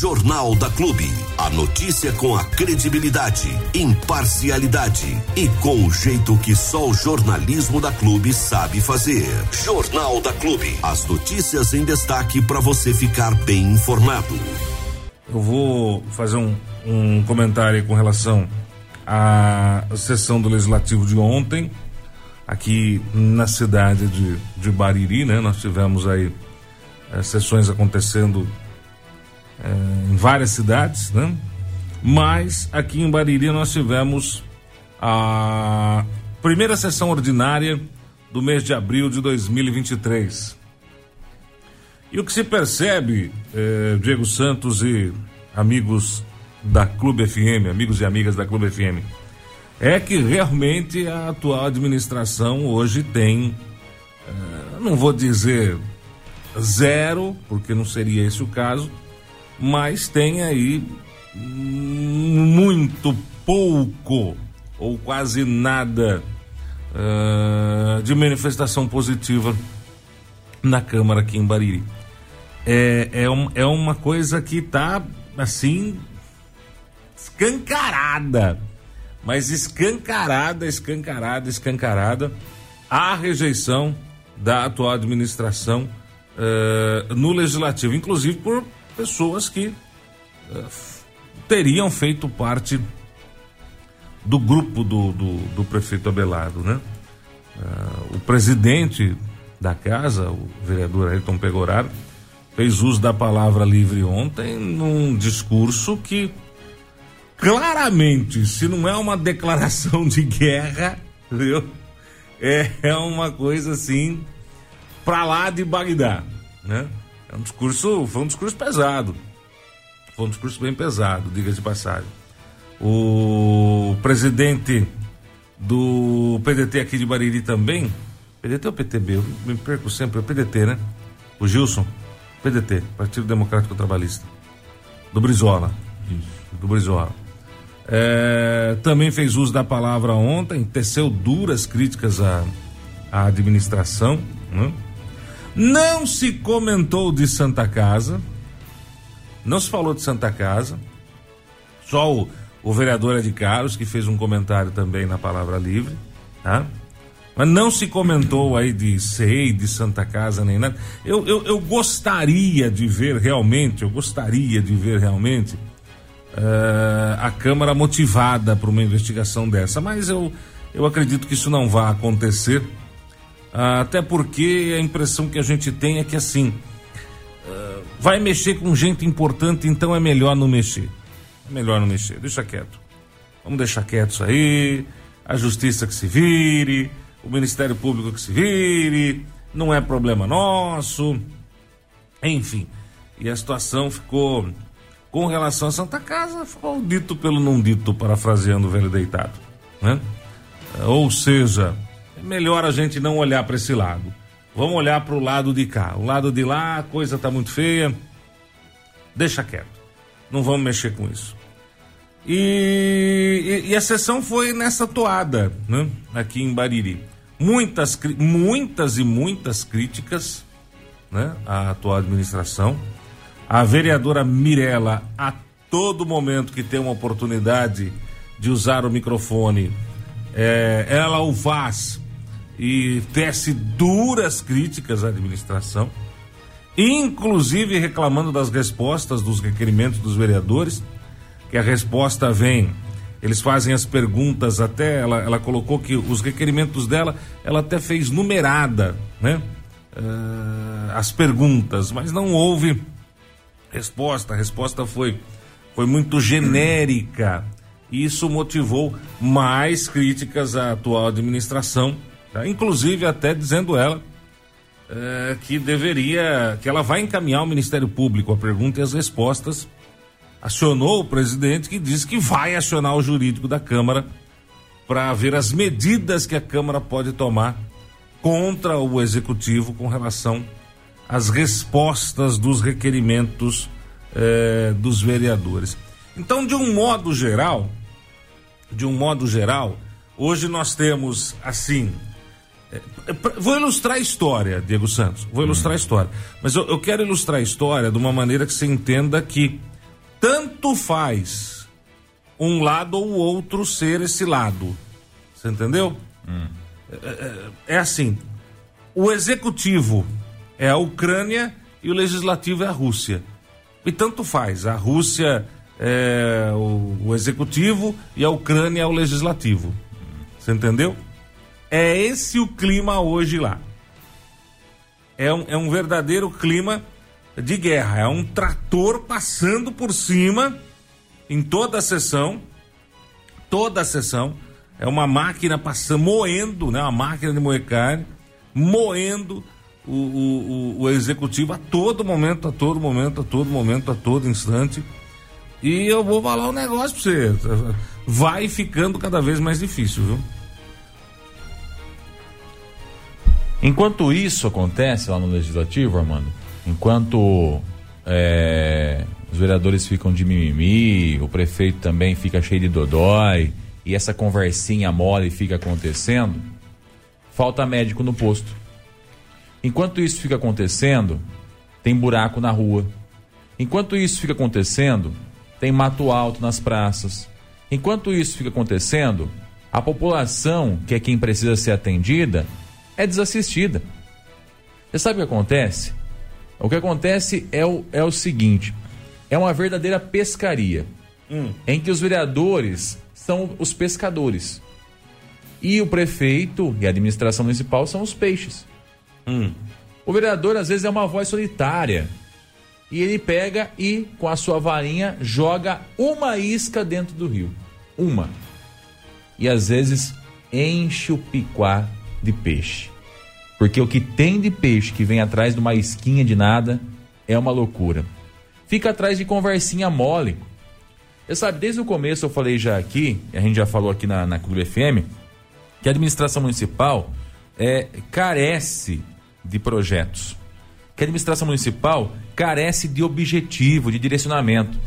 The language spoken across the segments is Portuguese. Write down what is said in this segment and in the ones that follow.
Jornal da Clube. A notícia com a credibilidade, imparcialidade e com o jeito que só o jornalismo da Clube sabe fazer. Jornal da Clube. As notícias em destaque para você ficar bem informado. Eu vou fazer um, um comentário com relação à sessão do Legislativo de ontem, aqui na cidade de, de Bariri, né? Nós tivemos aí é, sessões acontecendo é, em várias cidades, né? Mas aqui em Bariri nós tivemos a primeira sessão ordinária do mês de abril de 2023. E o que se percebe, eh, Diego Santos e amigos da Clube FM, amigos e amigas da Clube FM, é que realmente a atual administração hoje tem, eh, não vou dizer zero, porque não seria esse o caso, mas tem aí muito pouco ou quase nada uh, de manifestação positiva na Câmara aqui em Bariri. É, é, um, é uma coisa que está assim escancarada, mas escancarada, escancarada, escancarada. A rejeição da atual administração uh, no legislativo, inclusive por pessoas que uh, teriam feito parte do grupo do, do, do prefeito Abelardo, né? Uh, o presidente da casa, o vereador Ayrton Pegoraro, fez uso da palavra livre ontem num discurso que claramente, se não é uma declaração de guerra, viu? É, é uma coisa assim pra lá de Bagdá, né? É um discurso, foi um discurso pesado. Foi um discurso bem pesado, diga de passagem. O presidente do PDT aqui de Bariri também, PDT ou PTB? Eu me perco sempre, é o PDT, né? O Gilson, PDT, Partido Democrático Trabalhista, do Brizola. Do Brizola. É, também fez uso da palavra ontem, teceu duras críticas à, à administração. Né? Não se comentou de Santa Casa, não se falou de Santa Casa, só o, o vereador Ed Carlos, que fez um comentário também na Palavra Livre, tá? Mas não se comentou aí de SEI, de Santa Casa, nem nada. Eu, eu, eu gostaria de ver realmente, eu gostaria de ver realmente uh, a Câmara motivada para uma investigação dessa, mas eu, eu acredito que isso não vai acontecer até porque a impressão que a gente tem é que assim, uh, vai mexer com gente importante, então é melhor não mexer. É melhor não mexer, deixa quieto. Vamos deixar quieto isso aí, a justiça que se vire, o Ministério Público que se vire, não é problema nosso. Enfim, e a situação ficou, com relação a Santa Casa, ficou dito pelo não dito, parafraseando o velho deitado. Né? Ou seja, é melhor a gente não olhar para esse lado. Vamos olhar para o lado de cá. O lado de lá, a coisa está muito feia. Deixa quieto. Não vamos mexer com isso. E, e, e, a sessão foi nessa toada, né? Aqui em Bariri. Muitas, muitas e muitas críticas, né? À atual administração. A vereadora Mirella, a todo momento que tem uma oportunidade de usar o microfone, é, ela o faz e tece duras críticas à administração, inclusive reclamando das respostas dos requerimentos dos vereadores, que a resposta vem, eles fazem as perguntas até, ela, ela colocou que os requerimentos dela, ela até fez numerada, né? Uh, as perguntas, mas não houve resposta, a resposta foi, foi muito genérica. Isso motivou mais críticas à atual administração Tá? Inclusive até dizendo ela é, que deveria, que ela vai encaminhar ao Ministério Público a pergunta e as respostas. Acionou o presidente que disse que vai acionar o jurídico da Câmara para ver as medidas que a Câmara pode tomar contra o executivo com relação às respostas dos requerimentos eh, dos vereadores. Então, de um modo geral, de um modo geral, hoje nós temos assim vou ilustrar a história, Diego Santos. Vou ilustrar hum. a história. Mas eu, eu, quero ilustrar a história de uma maneira que você entenda que tanto faz um lado ou outro ser esse lado. Você entendeu? Hum. É, é, assim: o executivo é a Ucrânia e o legislativo é a Rússia. E tanto faz. A Rússia é o, o executivo e a Ucrânia é o legislativo. Você entendeu? É esse o clima hoje lá. É um, é um verdadeiro clima de guerra. É um trator passando por cima em toda a sessão. Toda a sessão. É uma máquina passando, moendo, né? Uma máquina de moer carne, moendo o, o, o, executivo a todo momento, a todo momento, a todo momento, a todo instante. E eu vou falar um negócio pra você. Vai ficando cada vez mais difícil, viu? Enquanto isso acontece lá no Legislativo, Armando, enquanto é, os vereadores ficam de mimimi, o prefeito também fica cheio de dodói, e essa conversinha mole fica acontecendo, falta médico no posto. Enquanto isso fica acontecendo, tem buraco na rua. Enquanto isso fica acontecendo, tem mato alto nas praças. Enquanto isso fica acontecendo, a população, que é quem precisa ser atendida, é desassistida. Você sabe o que acontece? O que acontece é o, é o seguinte: é uma verdadeira pescaria, hum. em que os vereadores são os pescadores e o prefeito e a administração municipal são os peixes. Hum. O vereador às vezes é uma voz solitária. E ele pega e, com a sua varinha, joga uma isca dentro do rio. Uma. E às vezes enche o piquá de peixe. Porque o que tem de peixe que vem atrás de uma isquinha de nada é uma loucura. Fica atrás de conversinha mole. Você sabe, desde o começo eu falei já aqui, a gente já falou aqui na, na Clube FM, que a administração municipal é, carece de projetos. Que a administração municipal carece de objetivo, de direcionamento.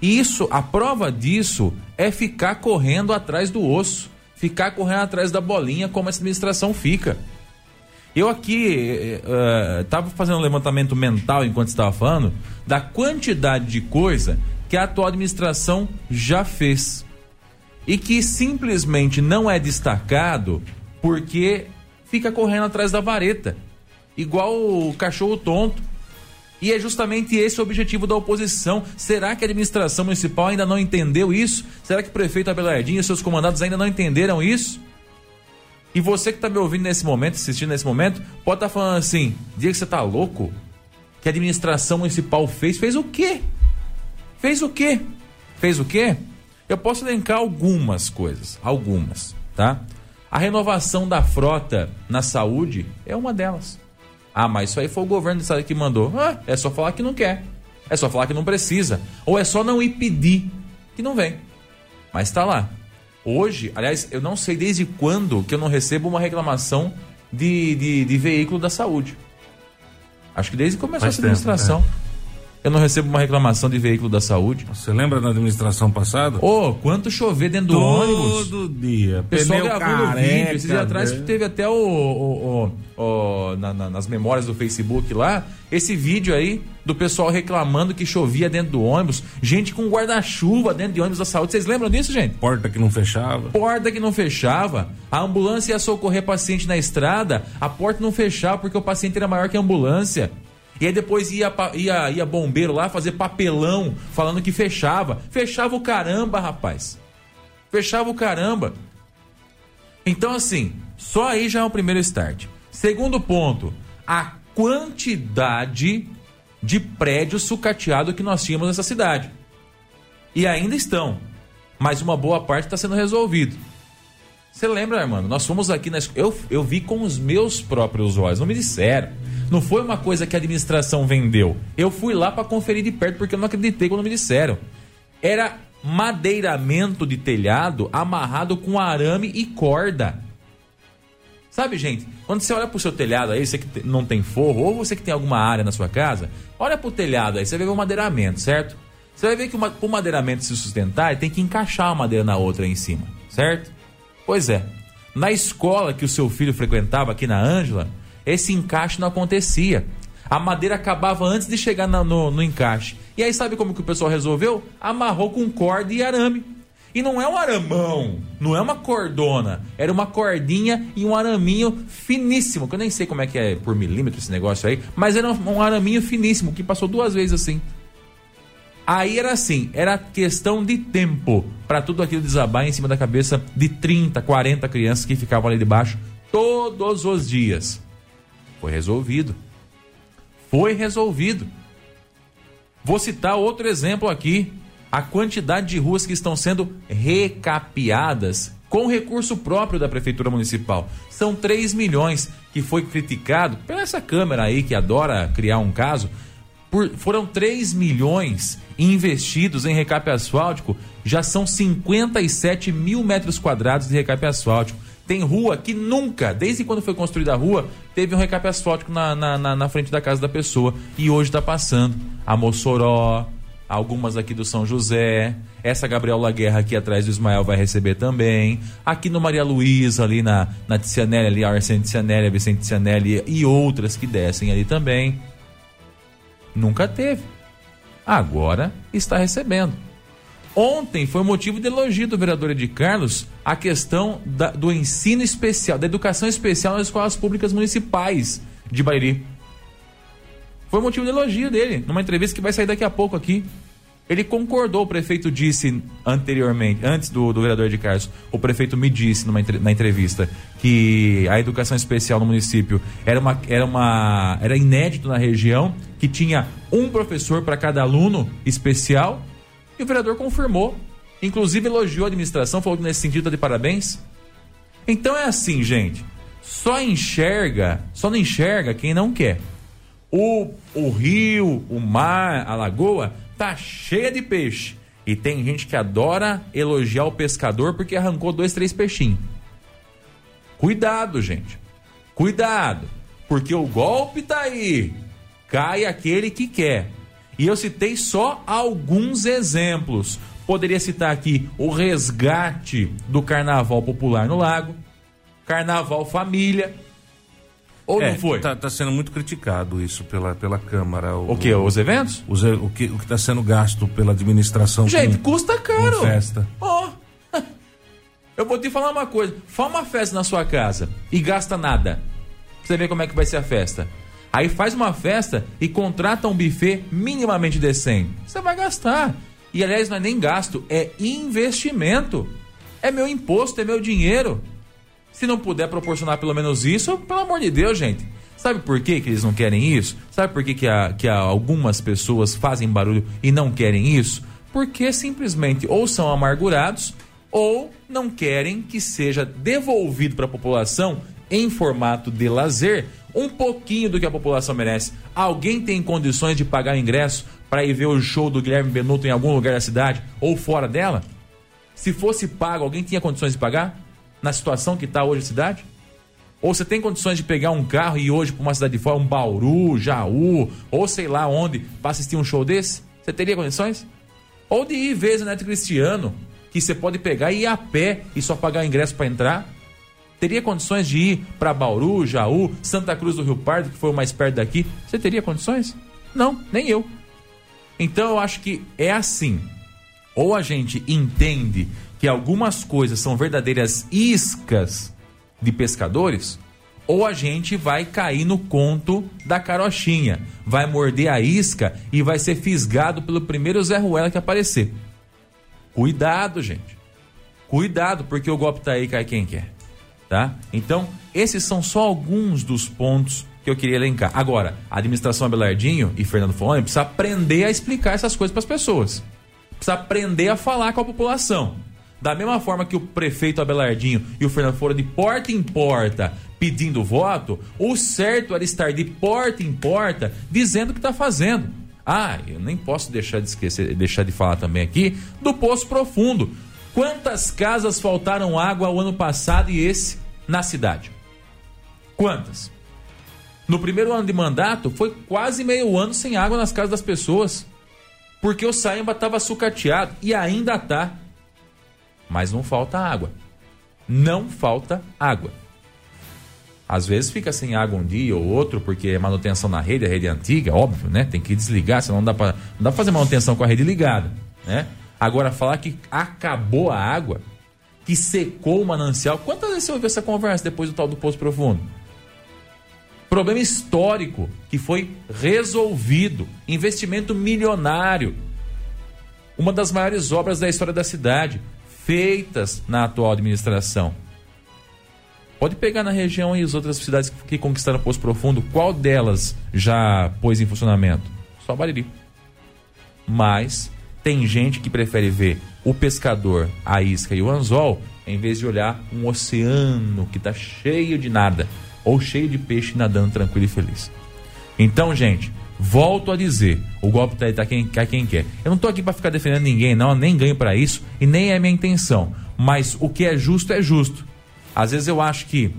E isso, a prova disso é ficar correndo atrás do osso, ficar correndo atrás da bolinha, como essa administração fica. Eu aqui estava uh, fazendo um levantamento mental enquanto estava falando da quantidade de coisa que a atual administração já fez e que simplesmente não é destacado porque fica correndo atrás da vareta igual o cachorro tonto. E é justamente esse o objetivo da oposição. Será que a administração municipal ainda não entendeu isso? Será que o prefeito Abelardinho e seus comandados ainda não entenderam isso? E você que está me ouvindo nesse momento, assistindo nesse momento, pode estar tá falando assim: diga que você está louco? Que a administração municipal fez? Fez o quê? Fez o quê? Fez o quê? Eu posso elencar algumas coisas, algumas, tá? A renovação da frota na saúde é uma delas. Ah, mas isso aí foi o governo do estado que mandou. Ah, é só falar que não quer. É só falar que não precisa. Ou é só não ir pedir que não vem. Mas está lá. Hoje, aliás, eu não sei desde quando que eu não recebo uma reclamação de, de, de veículo da saúde. Acho que desde que começou Faz essa administração. Tempo, é eu não recebo uma reclamação de veículo da saúde. Você lembra da administração passada? Ô, oh, quanto chover dentro do Todo ônibus. Todo dia. Pessoal Pneu gravando careca, vídeo. Esses dias atrás né? teve até o, o, o, o na, na, nas memórias do Facebook lá, esse vídeo aí do pessoal reclamando que chovia dentro do ônibus, gente com guarda-chuva dentro de ônibus da saúde. Vocês lembram disso, gente? Porta que não fechava. Porta que não fechava. A ambulância ia socorrer paciente na estrada, a porta não fechava porque o paciente era maior que a ambulância. E aí depois ia, ia, ia bombeiro lá fazer papelão falando que fechava. Fechava o caramba, rapaz. Fechava o caramba. Então, assim, só aí já é o primeiro start. Segundo ponto, a quantidade de prédios sucateados que nós tínhamos nessa cidade. E ainda estão. Mas uma boa parte está sendo resolvido. Você lembra, mano? Nós fomos aqui na eu, eu vi com os meus próprios olhos, não me disseram. Não foi uma coisa que a administração vendeu. Eu fui lá para conferir de perto porque eu não acreditei quando me disseram. Era madeiramento de telhado amarrado com arame e corda. Sabe, gente, quando você olha pro seu telhado aí, você que não tem forro, ou você que tem alguma área na sua casa, olha pro telhado aí, você vai ver o madeiramento, certo? Você vai ver que o madeiramento se sustentar, tem que encaixar uma madeira na outra aí em cima, certo? Pois é. Na escola que o seu filho frequentava aqui na Ângela, esse encaixe não acontecia. A madeira acabava antes de chegar na- no, no encaixe. E aí sabe como que o pessoal resolveu? Amarrou com corda e arame. E não é um aramão, não é uma cordona, era uma cordinha e um araminho finíssimo, que eu nem sei como é que é por milímetro esse negócio aí, mas era um, araminho finíssimo, que passou duas vezes assim. Aí era assim, era questão de tempo para tudo aquilo desabar em cima da cabeça de 30, 40 crianças que ficavam ali debaixo todos os dias. Foi resolvido. Foi resolvido. Vou citar outro exemplo aqui. A quantidade de ruas que estão sendo recapeadas com recurso próprio da Prefeitura Municipal. São 3 milhões que foi criticado pela essa Câmara aí que adora criar um caso. Por, foram 3 milhões investidos em recape asfáltico, já são 57 mil metros quadrados de recape asfáltico. Tem rua que nunca, desde quando foi construída a rua, teve um recape asfáltico na, na, na, na frente da casa da pessoa. E hoje está passando. A Mossoró, algumas aqui do São José. Essa Gabriela Guerra aqui atrás do Ismael vai receber também. Aqui no Maria Luísa, ali na, na ali, a Arsene Tizianelli, a Vicente Tizianelli e outras que descem ali também. Nunca teve. Agora está recebendo. Ontem foi motivo de elogio do vereador Edi Carlos a questão da- do ensino especial, da educação especial nas escolas públicas municipais de Bairi. Foi motivo de elogio dele, numa entrevista que vai sair daqui a pouco aqui. Ele concordou, o prefeito disse anteriormente, antes do, do vereador de Carlos, o prefeito me disse numa, na entrevista que a educação especial no município era, uma, era, uma, era inédito na região, que tinha um professor para cada aluno especial, e o vereador confirmou. Inclusive elogiou a administração, falou que nesse sentido está de parabéns. Então é assim, gente. Só enxerga, só não enxerga quem não quer. O, o rio, o mar, a lagoa tá cheia de peixe. E tem gente que adora elogiar o pescador porque arrancou dois, três peixinhos. Cuidado, gente. Cuidado. Porque o golpe tá aí. Cai aquele que quer. E eu citei só alguns exemplos. Poderia citar aqui o resgate do carnaval popular no lago, carnaval família. Ou É, não foi? Tá, tá sendo muito criticado isso pela, pela Câmara. O que? Os eventos? os o que o que está sendo gasto pela administração Gente, com, custa caro. festa. Ó. Eu vou te falar uma coisa. Faz uma festa na sua casa e gasta nada. Pra você ver como é que vai ser a festa. Aí faz uma festa e contrata um buffet minimamente decente. Você vai gastar. E aliás, não é nem gasto, é investimento. É meu imposto, é meu dinheiro. Se não puder proporcionar pelo menos isso, pelo amor de Deus, gente. Sabe por que, que eles não querem isso? Sabe por que, que, a- que a- algumas pessoas fazem barulho e não querem isso? Porque simplesmente ou são amargurados ou não querem que seja devolvido para a população em formato de lazer um pouquinho do que a população merece. Alguém tem condições de pagar ingresso para ir ver o show do Guilherme Benuto em algum lugar da cidade ou fora dela? Se fosse pago, alguém tinha condições de pagar? Na situação que está hoje a cidade? Ou você tem condições de pegar um carro e ir hoje para uma cidade de fora, um Bauru, Jaú, ou sei lá onde, para assistir um show desse? Você teria condições? Ou de ir ver Neto Cristiano, que você pode pegar e ir a pé e só pagar ingresso para entrar? Teria condições de ir para Bauru, Jaú, Santa Cruz do Rio Pardo, que foi o mais perto daqui? Você teria condições? Não, nem eu. Então eu acho que é assim. Ou a gente entende que algumas coisas são verdadeiras iscas de pescadores, ou a gente vai cair no conto da carochinha, vai morder a isca e vai ser fisgado pelo primeiro Zé Ruela que aparecer. Cuidado, gente. Cuidado, porque o golpe tá aí, cai quem quer. Tá? Então, esses são só alguns dos pontos que eu queria elencar. Agora, a administração Abelardinho e Fernando Foloni precisa aprender a explicar essas coisas para as pessoas. Precisa aprender a falar com a população. Da mesma forma que o prefeito Abelardinho e o Fernando foram de porta em porta pedindo voto, o certo era estar de porta em porta dizendo o que está fazendo. Ah, eu nem posso deixar de esquecer, deixar de falar também aqui do Poço Profundo. Quantas casas faltaram água o ano passado e esse na cidade? Quantas? No primeiro ano de mandato, foi quase meio ano sem água nas casas das pessoas. Porque o Saemba estava sucateado e ainda tá. Mas não falta água. Não falta água. Às vezes fica sem água um dia ou outro, porque é manutenção na rede, a rede é antiga, óbvio, né? Tem que desligar, senão não dá para fazer manutenção com a rede ligada, né? Agora, falar que acabou a água, que secou o manancial, quantas vezes você ouviu essa conversa depois do tal do Poço Profundo? Problema histórico que foi resolvido, investimento milionário, uma das maiores obras da história da cidade, feitas na atual administração. Pode pegar na região e as outras cidades que conquistaram Poço Profundo, qual delas já pôs em funcionamento? Só Bariri. Mas tem gente que prefere ver o pescador, a isca e o anzol, em vez de olhar um oceano que está cheio de nada, ou cheio de peixe nadando tranquilo e feliz. Então, gente, volto a dizer, o golpe tá aí tá quem, tá quem quer. Eu não tô aqui para ficar defendendo ninguém, não, nem ganho para isso e nem é minha intenção. Mas o que é justo é justo. Às vezes eu acho que,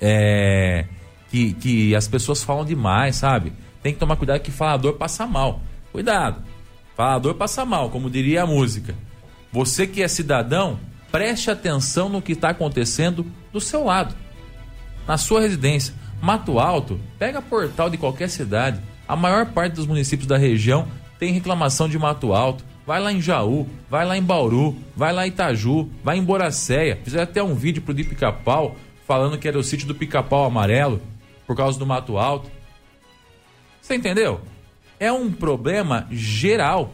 é, que, que as pessoas falam demais, sabe? Tem que tomar cuidado que falador passa mal. Cuidado. Falador passa mal, como diria a música. Você que é cidadão, preste atenção no que está acontecendo do seu lado. Na sua residência. Mato Alto, pega portal de qualquer cidade. A maior parte dos municípios da região tem reclamação de Mato Alto vai lá em Jaú, vai lá em Bauru, vai lá em Itaju, vai em Boracéia. Fizeram até um vídeo pro de Pica-Pau falando que era o sítio do Pica-Pau Amarelo por causa do Mato Alto. Você entendeu? É um problema geral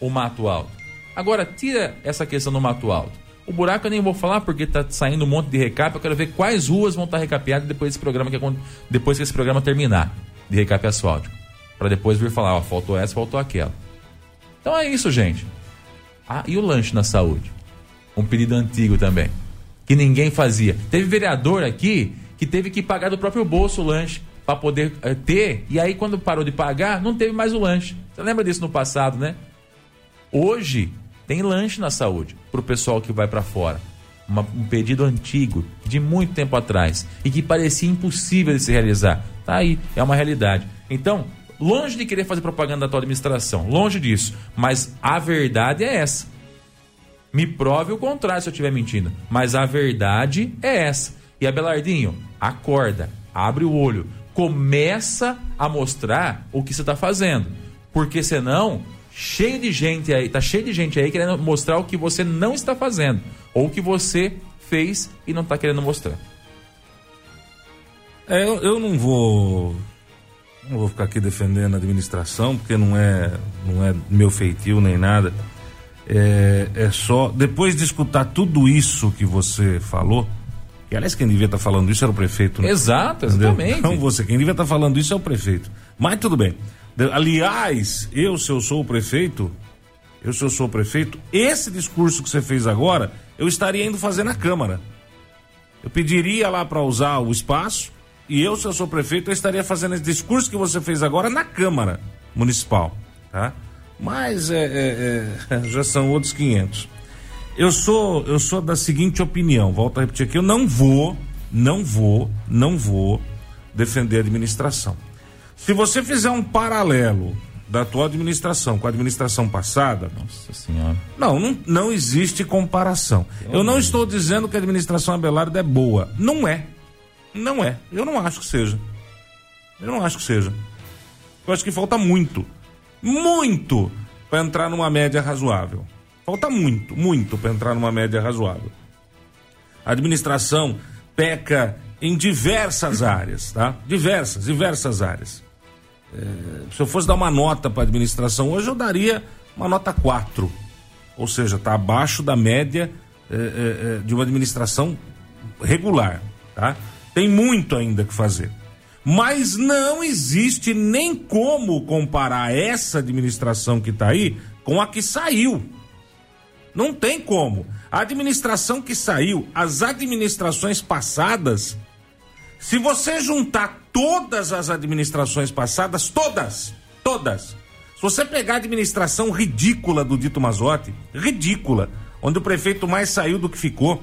o Mato Alto. Agora, tira essa questão do Mato Alto. O buraco eu nem vou falar porque tá saindo um monte de recap. Eu quero ver quais ruas vão estar recapeadas depois desse programa que depois que esse programa terminar de recap asfáltico, para depois vir falar, ó, faltou essa, faltou aquela. Então é isso, gente. Ah, e o lanche na saúde? Um pedido antigo também. Que ninguém fazia. Teve vereador aqui que teve que pagar do próprio bolso o lanche para poder uh, ter. E aí, quando parou de pagar, não teve mais o lanche. Você lembra disso no passado, né? Hoje tem lanche na saúde para o pessoal que vai para fora. Uma, um pedido antigo, de muito tempo atrás, e que parecia impossível de se realizar. Tá aí, é uma realidade. Então, Longe de querer fazer propaganda da tua administração, longe disso. Mas a verdade é essa. Me prove o contrário se eu estiver mentindo. Mas a verdade é essa. E Abelardinho, acorda, abre o olho, começa a mostrar o que você está fazendo. Porque senão, cheio de gente aí, tá cheio de gente aí querendo mostrar o que você não está fazendo. Ou o que você fez e não está querendo mostrar. É, eu, eu não vou não vou ficar aqui defendendo a administração, porque não é, não é meu feitio nem nada. É, é só. Depois de escutar tudo isso que você falou, que aliás quem devia estar tá falando isso era o prefeito, né? Exato, exatamente. Não você, quem devia estar tá falando isso é o prefeito. Mas tudo bem. Aliás, eu, se eu sou o prefeito, eu, se eu sou o prefeito, esse discurso que você fez agora, eu estaria indo fazer na Câmara. Eu pediria lá para usar o espaço e eu, se eu sou prefeito, eu estaria fazendo esse discurso que você fez agora na Câmara Municipal, tá? Mas é, é, é, já são outros 500. Eu sou, eu sou da seguinte opinião, volto a repetir aqui, eu não vou, não vou, não vou defender a administração. Se você fizer um paralelo da atual administração com a administração passada. Nossa Senhora. Não, não, não existe comparação. Eu não estou dizendo que a administração Abelardo é boa. Não é. Não é. Eu não acho que seja. Eu não acho que seja. Eu acho que falta muito. Muito para entrar numa média razoável. Falta muito, muito para entrar numa média razoável. A administração peca em diversas áreas, tá? Diversas, diversas áreas. É, se eu fosse dar uma nota para a administração hoje, eu daria uma nota 4. Ou seja, está abaixo da média é, é, é, de uma administração regular, tá? Tem muito ainda que fazer. Mas não existe nem como comparar essa administração que está aí com a que saiu. Não tem como. A administração que saiu, as administrações passadas, se você juntar todas as administrações passadas, todas, todas, se você pegar a administração ridícula do Dito Mazotti, ridícula, onde o prefeito mais saiu do que ficou,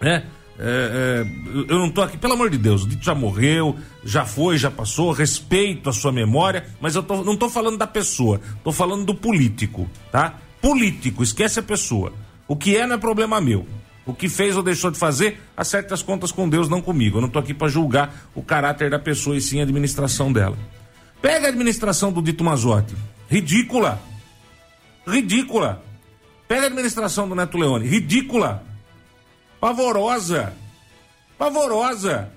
né? É, é, eu não tô aqui, pelo amor de Deus, o Dito já morreu, já foi, já passou, respeito a sua memória, mas eu tô, não tô falando da pessoa, tô falando do político, tá? Político, esquece a pessoa. O que é não é problema meu. O que fez ou deixou de fazer, acerte as contas com Deus, não comigo. Eu não tô aqui para julgar o caráter da pessoa e sim a administração dela. Pega a administração do Dito Mazotti. Ridícula. Ridícula. Pega a administração do Neto Leone. Ridícula. Pavorosa. Pavorosa.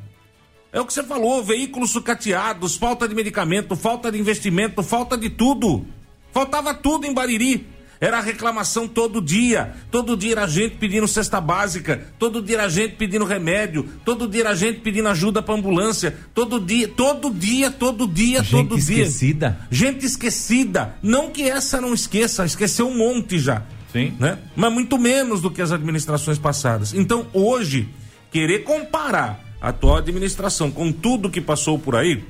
É o que você falou, veículos sucateados, falta de medicamento, falta de investimento, falta de tudo. Faltava tudo em Bariri. Era reclamação todo dia. Todo dia era gente pedindo cesta básica. Todo dia era gente pedindo remédio. Todo dia era gente pedindo ajuda para ambulância. Todo dia, todo dia, todo dia, gente todo dia. esquecida. Gente esquecida. Não que essa não esqueça, esqueceu um monte já. Sim. Né? Mas muito menos do que as administrações passadas. Então, hoje, querer comparar a atual administração com tudo que passou por aí,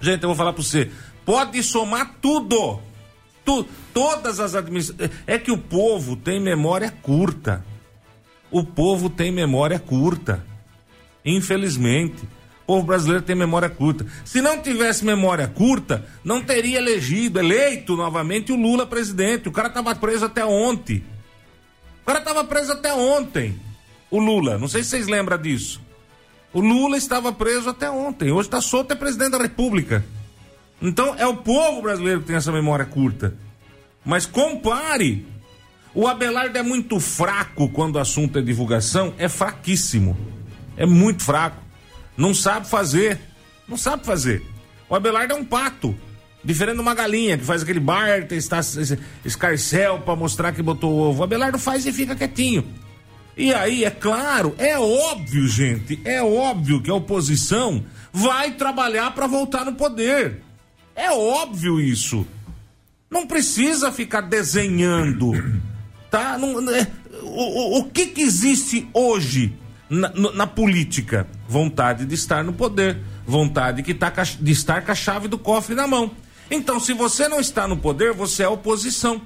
gente, eu vou falar para você, pode somar tudo. Tu, todas as administrações. É que o povo tem memória curta. O povo tem memória curta. Infelizmente. O povo brasileiro tem memória curta. Se não tivesse memória curta, não teria elegido, eleito novamente o Lula presidente. O cara estava preso até ontem. O cara estava preso até ontem. O Lula. Não sei se vocês lembram disso. O Lula estava preso até ontem. Hoje está solto, é presidente da República. Então é o povo brasileiro que tem essa memória curta. Mas compare. O Abelardo é muito fraco quando o assunto é divulgação, é fraquíssimo. É muito fraco. Não sabe fazer. Não sabe fazer. O Abelardo é um pato. Diferente de uma galinha que faz aquele barter, está escarcel para mostrar que botou ovo. O Abelardo faz e fica quietinho. E aí, é claro, é óbvio, gente, é óbvio que a oposição vai trabalhar para voltar no poder. É óbvio isso. Não precisa ficar desenhando, tá? Não, é, o, o, o que que existe hoje na, na, política? Vontade de estar no poder, vontade que tá, de estar com a chave do cofre na mão. Então, se você não está no poder, você é oposição.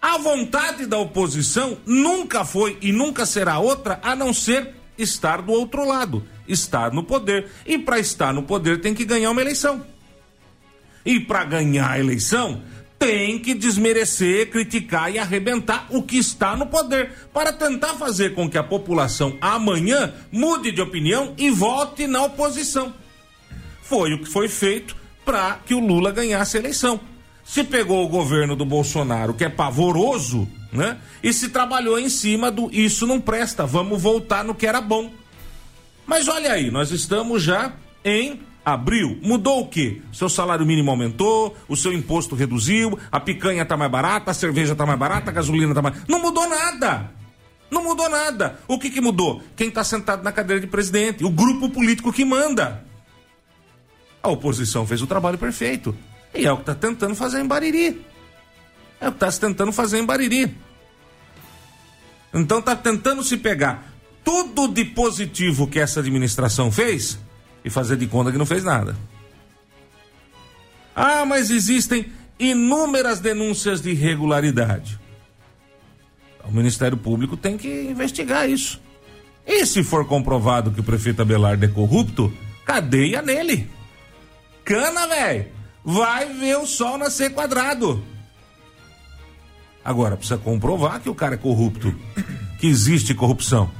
A vontade da oposição nunca foi e nunca será outra a não ser estar do outro lado, estar no poder. E para estar no poder tem que ganhar uma eleição. E para ganhar a eleição, tem que desmerecer, criticar e arrebentar o que está no poder, para tentar fazer com que a população amanhã mude de opinião e vote na oposição. Foi o que foi feito para que o Lula ganhasse a eleição. Se pegou o governo do Bolsonaro, que é pavoroso, né? E se trabalhou em cima do isso não presta, vamos voltar no que era bom. Mas olha aí, nós estamos já em abril, mudou o quê? Seu salário mínimo aumentou, o seu imposto reduziu, a picanha tá mais barata, a cerveja tá mais barata, a gasolina tá mais. Não mudou nada! Não mudou nada. O que, que mudou? Quem está sentado na cadeira de presidente, o grupo político que manda. A oposição fez o trabalho perfeito. E é o que está tentando fazer em Bariri. É o que está se tentando fazer em Bariri. Então está tentando se pegar tudo de positivo que essa administração fez e fazer de conta que não fez nada. Ah, mas existem inúmeras denúncias de irregularidade. O Ministério Público tem que investigar isso. E se for comprovado que o prefeito Abelardo é corrupto, cadeia nele. Cana, velho. Vai ver o sol nascer quadrado. Agora, precisa comprovar que o cara é corrupto, que existe corrupção.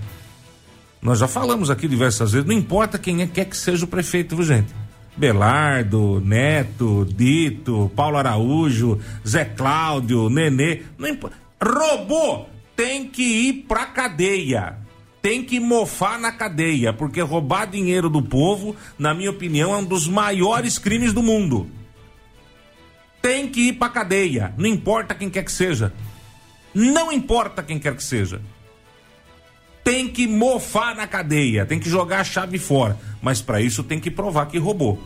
Nós já falamos aqui diversas vezes, não importa quem é, quer que seja o prefeito, viu, gente? Belardo, Neto, Dito, Paulo Araújo, Zé Cláudio, Nenê, não importa. Robô tem que ir pra cadeia. Tem que mofar na cadeia, porque roubar dinheiro do povo, na minha opinião, é um dos maiores crimes do mundo. Tem que ir pra cadeia, não importa quem quer que seja. Não importa quem quer que seja tem que mofar na cadeia, tem que jogar a chave fora. Mas para isso tem que provar que roubou.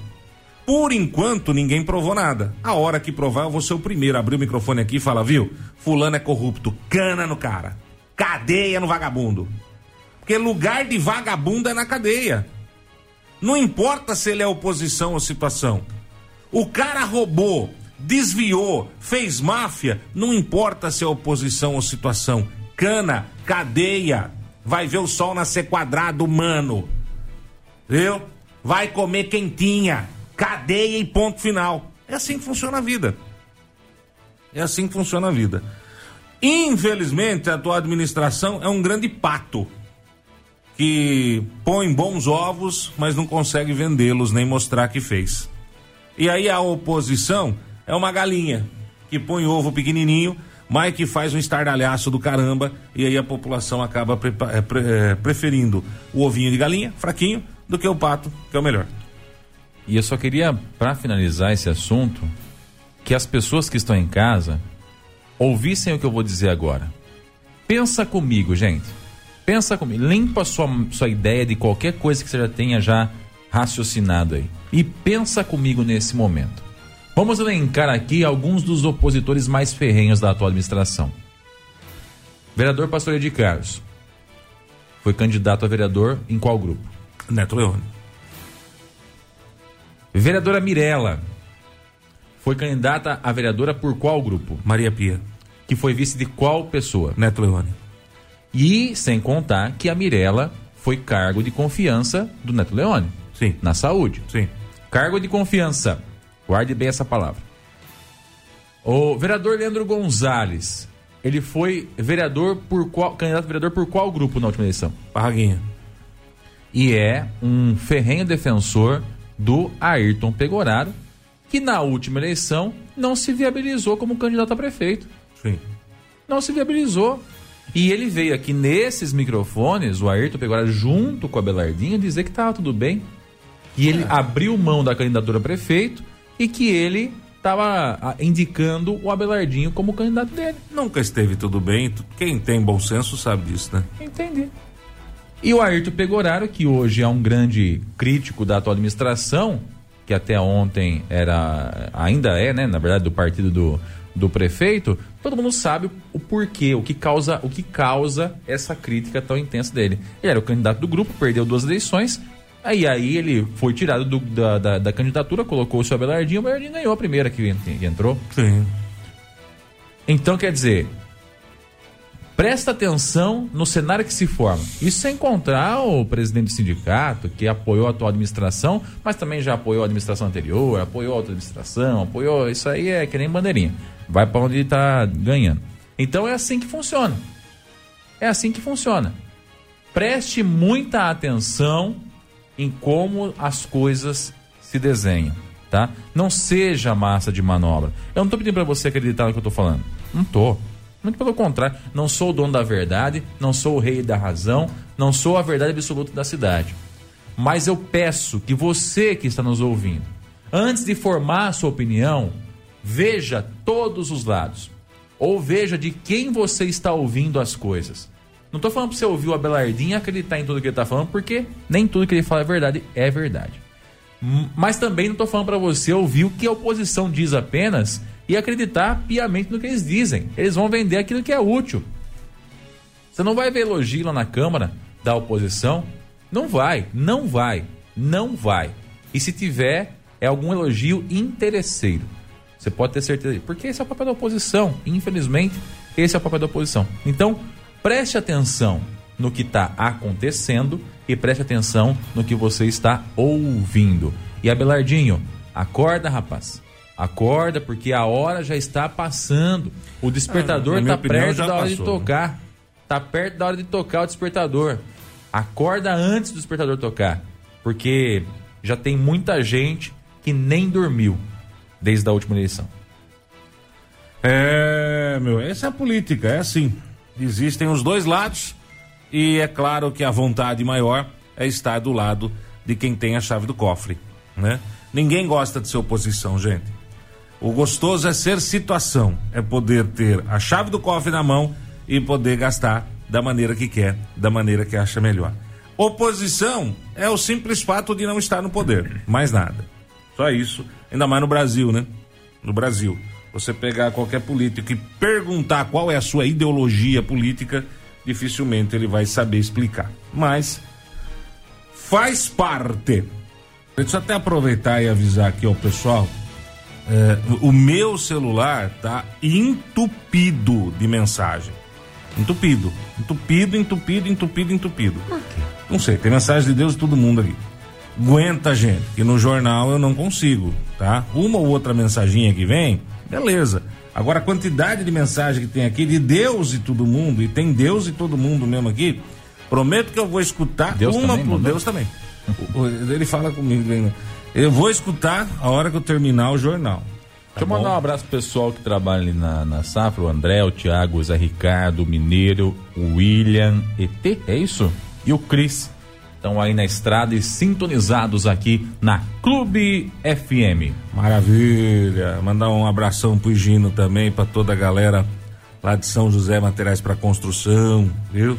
Por enquanto, ninguém provou nada. A hora que provar, eu vou ser o primeiro a abrir o microfone aqui e falar, viu? Fulano é corrupto. Cana no cara. Cadeia no vagabundo. Porque lugar de vagabundo é na cadeia. Não importa se ele é oposição ou situação. O cara roubou, desviou, fez máfia, não importa se é oposição ou situação. Cana, cadeia vai ver o sol nascer quadrado, mano. Viu? Vai comer quentinha, cadeia e ponto final. É assim que funciona a vida. É assim que funciona a vida. Infelizmente, a atual administração é um grande pato que põe bons ovos, mas não consegue vendê-los nem mostrar que fez. E aí a oposição é uma galinha que põe ovo pequenininho, mas que faz um estardalhaço do caramba, e aí a população acaba pre é, pre é, preferindo o ovinho de galinha, fraquinho, do que o pato, que é o melhor. E eu só queria, para finalizar esse assunto, que as pessoas que estão em casa ouvissem o que eu vou dizer agora. Pensa comigo, gente. Pensa comigo. Limpa sua, sua ideia de qualquer coisa que você já tenha já raciocinado aí. E pensa comigo nesse momento. Vamos elencar aqui alguns dos opositores mais ferrenhos da atual administração. Vereador Pastoria de Carlos. Foi candidato a vereador em qual grupo? Neto Leone. Vereadora Mirella. Foi candidata a vereadora por qual grupo? Maria Pia. Que foi vice de qual pessoa? Neto Leone. E sem contar que a Mirella foi cargo de confiança do Neto Leone. Sim. Na saúde. Sim. Cargo de confiança. Guarde bem essa palavra. O vereador Leandro Gonzalez, ele foi vereador por qual, candidato a vereador por qual grupo na última eleição? Parraguinha. E é um ferrenho defensor do Ayrton Pegoraro, que na última eleição não se viabilizou como candidato a prefeito. Sim. Não se viabilizou. E ele veio aqui nesses microfones, o Ayrton Pegoraro, junto com a Belardinha, dizer que estava tudo bem. E ele é. abriu mão da candidatura a prefeito e que ele estava indicando o Abelardinho como candidato dele. Nunca esteve tudo bem. Quem tem bom senso sabe disso, né? Entendi. E o Ayrton Pegoraro, que hoje é um grande crítico da atual administração, que até ontem era, ainda é, né, na verdade, do partido do, do prefeito, todo mundo sabe o porquê, o que causa, o que causa essa crítica tão intensa dele. Ele era o candidato do grupo, perdeu duas eleições, aí aí ele foi tirado do, da, da, da, candidatura, colocou o seu Abelardinho, o Abelardinho ganhou a primeira que, que entrou. Sim. Então, quer dizer, presta atenção no cenário que se forma. Isso sem encontrar o presidente do sindicato, que apoiou a atual administração, mas também já apoiou a administração anterior, apoiou a outra administração, apoiou. Isso aí é que nem bandeirinha. Vai para onde está ganhando. Então é assim que funciona. É assim que funciona. Preste muita atenção em como as coisas se desenham, tá? Não seja massa de manobra. Eu não estou pedindo para você acreditar no que eu estou falando. Não tô. Muito pelo contrário, não sou o dono da verdade, não sou o rei da razão, não sou a verdade absoluta da cidade. Mas eu peço que você que está nos ouvindo, antes de formar a sua opinião, veja todos os lados. Ou veja de quem você está ouvindo as coisas. Não estou falando para você ouvir o Abelardinho e acreditar em tudo que ele está falando, porque nem tudo que ele fala é verdade, é verdade. Mas também não estou falando para você ouvir o que a oposição diz apenas e acreditar piamente no que eles dizem. Eles vão vender aquilo que é útil. Você não vai ver elogio lá na Câmara da oposição? Não vai, não vai, não vai. E se tiver, é algum elogio interesseiro. Você pode ter certeza, porque esse é o papel da oposição. Infelizmente, esse é o papel da oposição. Então, preste atenção no que está acontecendo e preste atenção no que você está ouvindo. E Abelardinho, acorda, rapaz. Acorda, porque a hora já está passando. O despertador está ah, perto da hora passou, de né? tocar. Está perto da hora de tocar o despertador. Acorda antes do despertador tocar. Porque já tem muita gente que nem dormiu desde a última eleição. É, meu, essa é a política, é assim. Existem os dois lados e é claro que a vontade maior é estar do lado de quem tem a chave do cofre, né? Ninguém gosta de ser oposição, gente. O gostoso é ser situação, é poder ter a chave do cofre na mão e poder gastar da maneira que quer, da maneira que acha melhor. Oposição é o simples fato de não estar no poder, mais nada. Só isso, ainda mais no Brasil, né? No Brasil. Você pegar qualquer político e perguntar qual é a sua ideologia política, dificilmente ele vai saber explicar. Mas faz parte. Deixa eu até aproveitar e avisar aqui ao pessoal é, o meu celular tá entupido de mensagem. Entupido. Entupido, entupido, entupido, entupido. Por quê? Não sei, tem mensagem de Deus de todo mundo aqui. Aguenta, gente, que no jornal eu não consigo, tá? Uma ou outra mensaginha que vem, Beleza. Agora a quantidade de mensagem que tem aqui de Deus e todo mundo, e tem Deus e todo mundo mesmo aqui, prometo que eu vou escutar Deus uma também, por? Deus também. Ele fala comigo, eu vou escutar a hora que eu terminar o jornal. Tá Deixa eu mandar um abraço pro pessoal que trabalha ali na, na Safra, o André, o Thiago, o Zé Ricardo, o Mineiro, o William, ET, é isso? E o Cris. Estão aí na estrada e sintonizados aqui na Clube FM. Maravilha. Mandar um abração pro Gino também, pra toda a galera lá de São José Materiais para Construção, viu?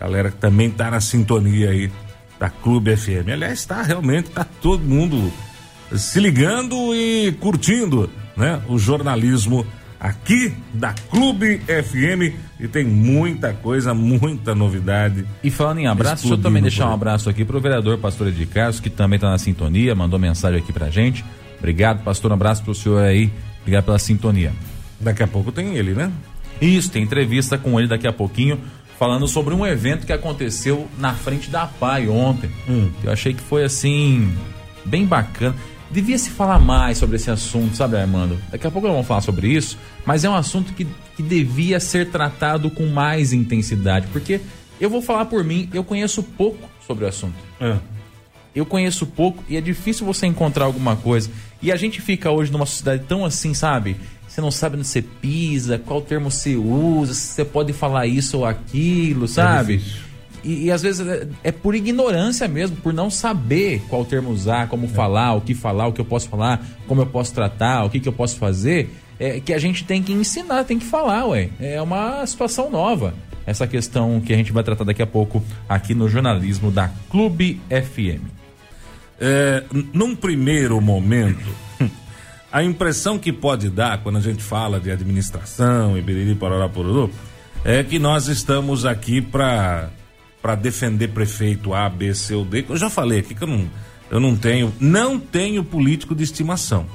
Galera que também tá na sintonia aí da Clube FM. Aliás, tá realmente, tá todo mundo se ligando e curtindo, né? O jornalismo aqui da Clube FM e tem muita coisa, muita novidade. E falando em abraço, deixa eu também deixar um abraço aqui pro vereador Pastor Carlos, que também está na sintonia, mandou mensagem aqui pra gente. Obrigado, pastor. Um abraço pro senhor aí. Obrigado pela sintonia. Daqui a pouco tem ele, né? Isso, tem entrevista com ele daqui a pouquinho, falando sobre um evento que aconteceu na frente da PAI ontem. Hum. Eu achei que foi assim, bem bacana. Devia se falar mais sobre esse assunto, sabe, Armando? Daqui a pouco nós vamos falar sobre isso, mas é um assunto que, que devia ser tratado com mais intensidade, porque eu vou falar por mim, eu conheço pouco sobre o assunto. Ah. Eu conheço pouco e é difícil você encontrar alguma coisa. E a gente fica hoje numa sociedade tão assim, sabe? Você não sabe onde você pisa, qual termo você usa, se você pode falar isso ou aquilo, sabe? difícil. E, e às vezes é, é por ignorância mesmo, por não saber qual termo usar, como falar, o que falar, o que eu posso falar, como eu posso tratar, o que, que eu posso fazer, é, que a gente tem que ensinar, tem que falar, ué. É uma situação nova. Essa questão que a gente vai tratar daqui a pouco aqui no jornalismo da Clube FM. É, num primeiro momento, a impressão que pode dar quando a gente fala de administração e biriri pororá pororô, é que nós estamos aqui para para defender prefeito A, B, C ou D. Eu já falei aqui que eu não, eu não tenho, não tenho político de estimação,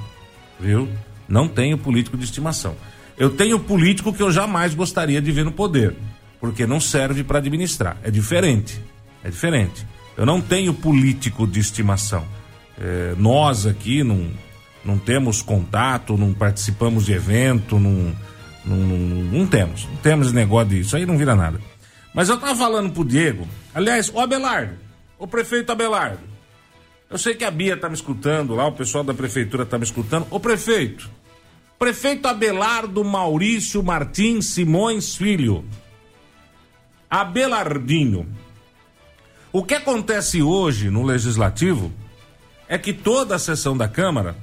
viu? Não tenho político de estimação. Eu tenho político que eu jamais gostaria de ver no poder, porque não serve para administrar. É diferente. É diferente. Eu não tenho político de estimação. É, nós aqui não, não temos contato, não participamos de evento, não, não, não, não temos. Não temos negócio disso. Isso aí não vira nada. Mas eu tava falando pro Diego, aliás, o Abelardo, o prefeito Abelardo. Eu sei que a Bia tá me escutando lá, o pessoal da prefeitura tá me escutando. Ô prefeito, prefeito Abelardo Maurício Martins Simões Filho. Abelardinho. O que acontece hoje no legislativo é que toda a sessão da Câmara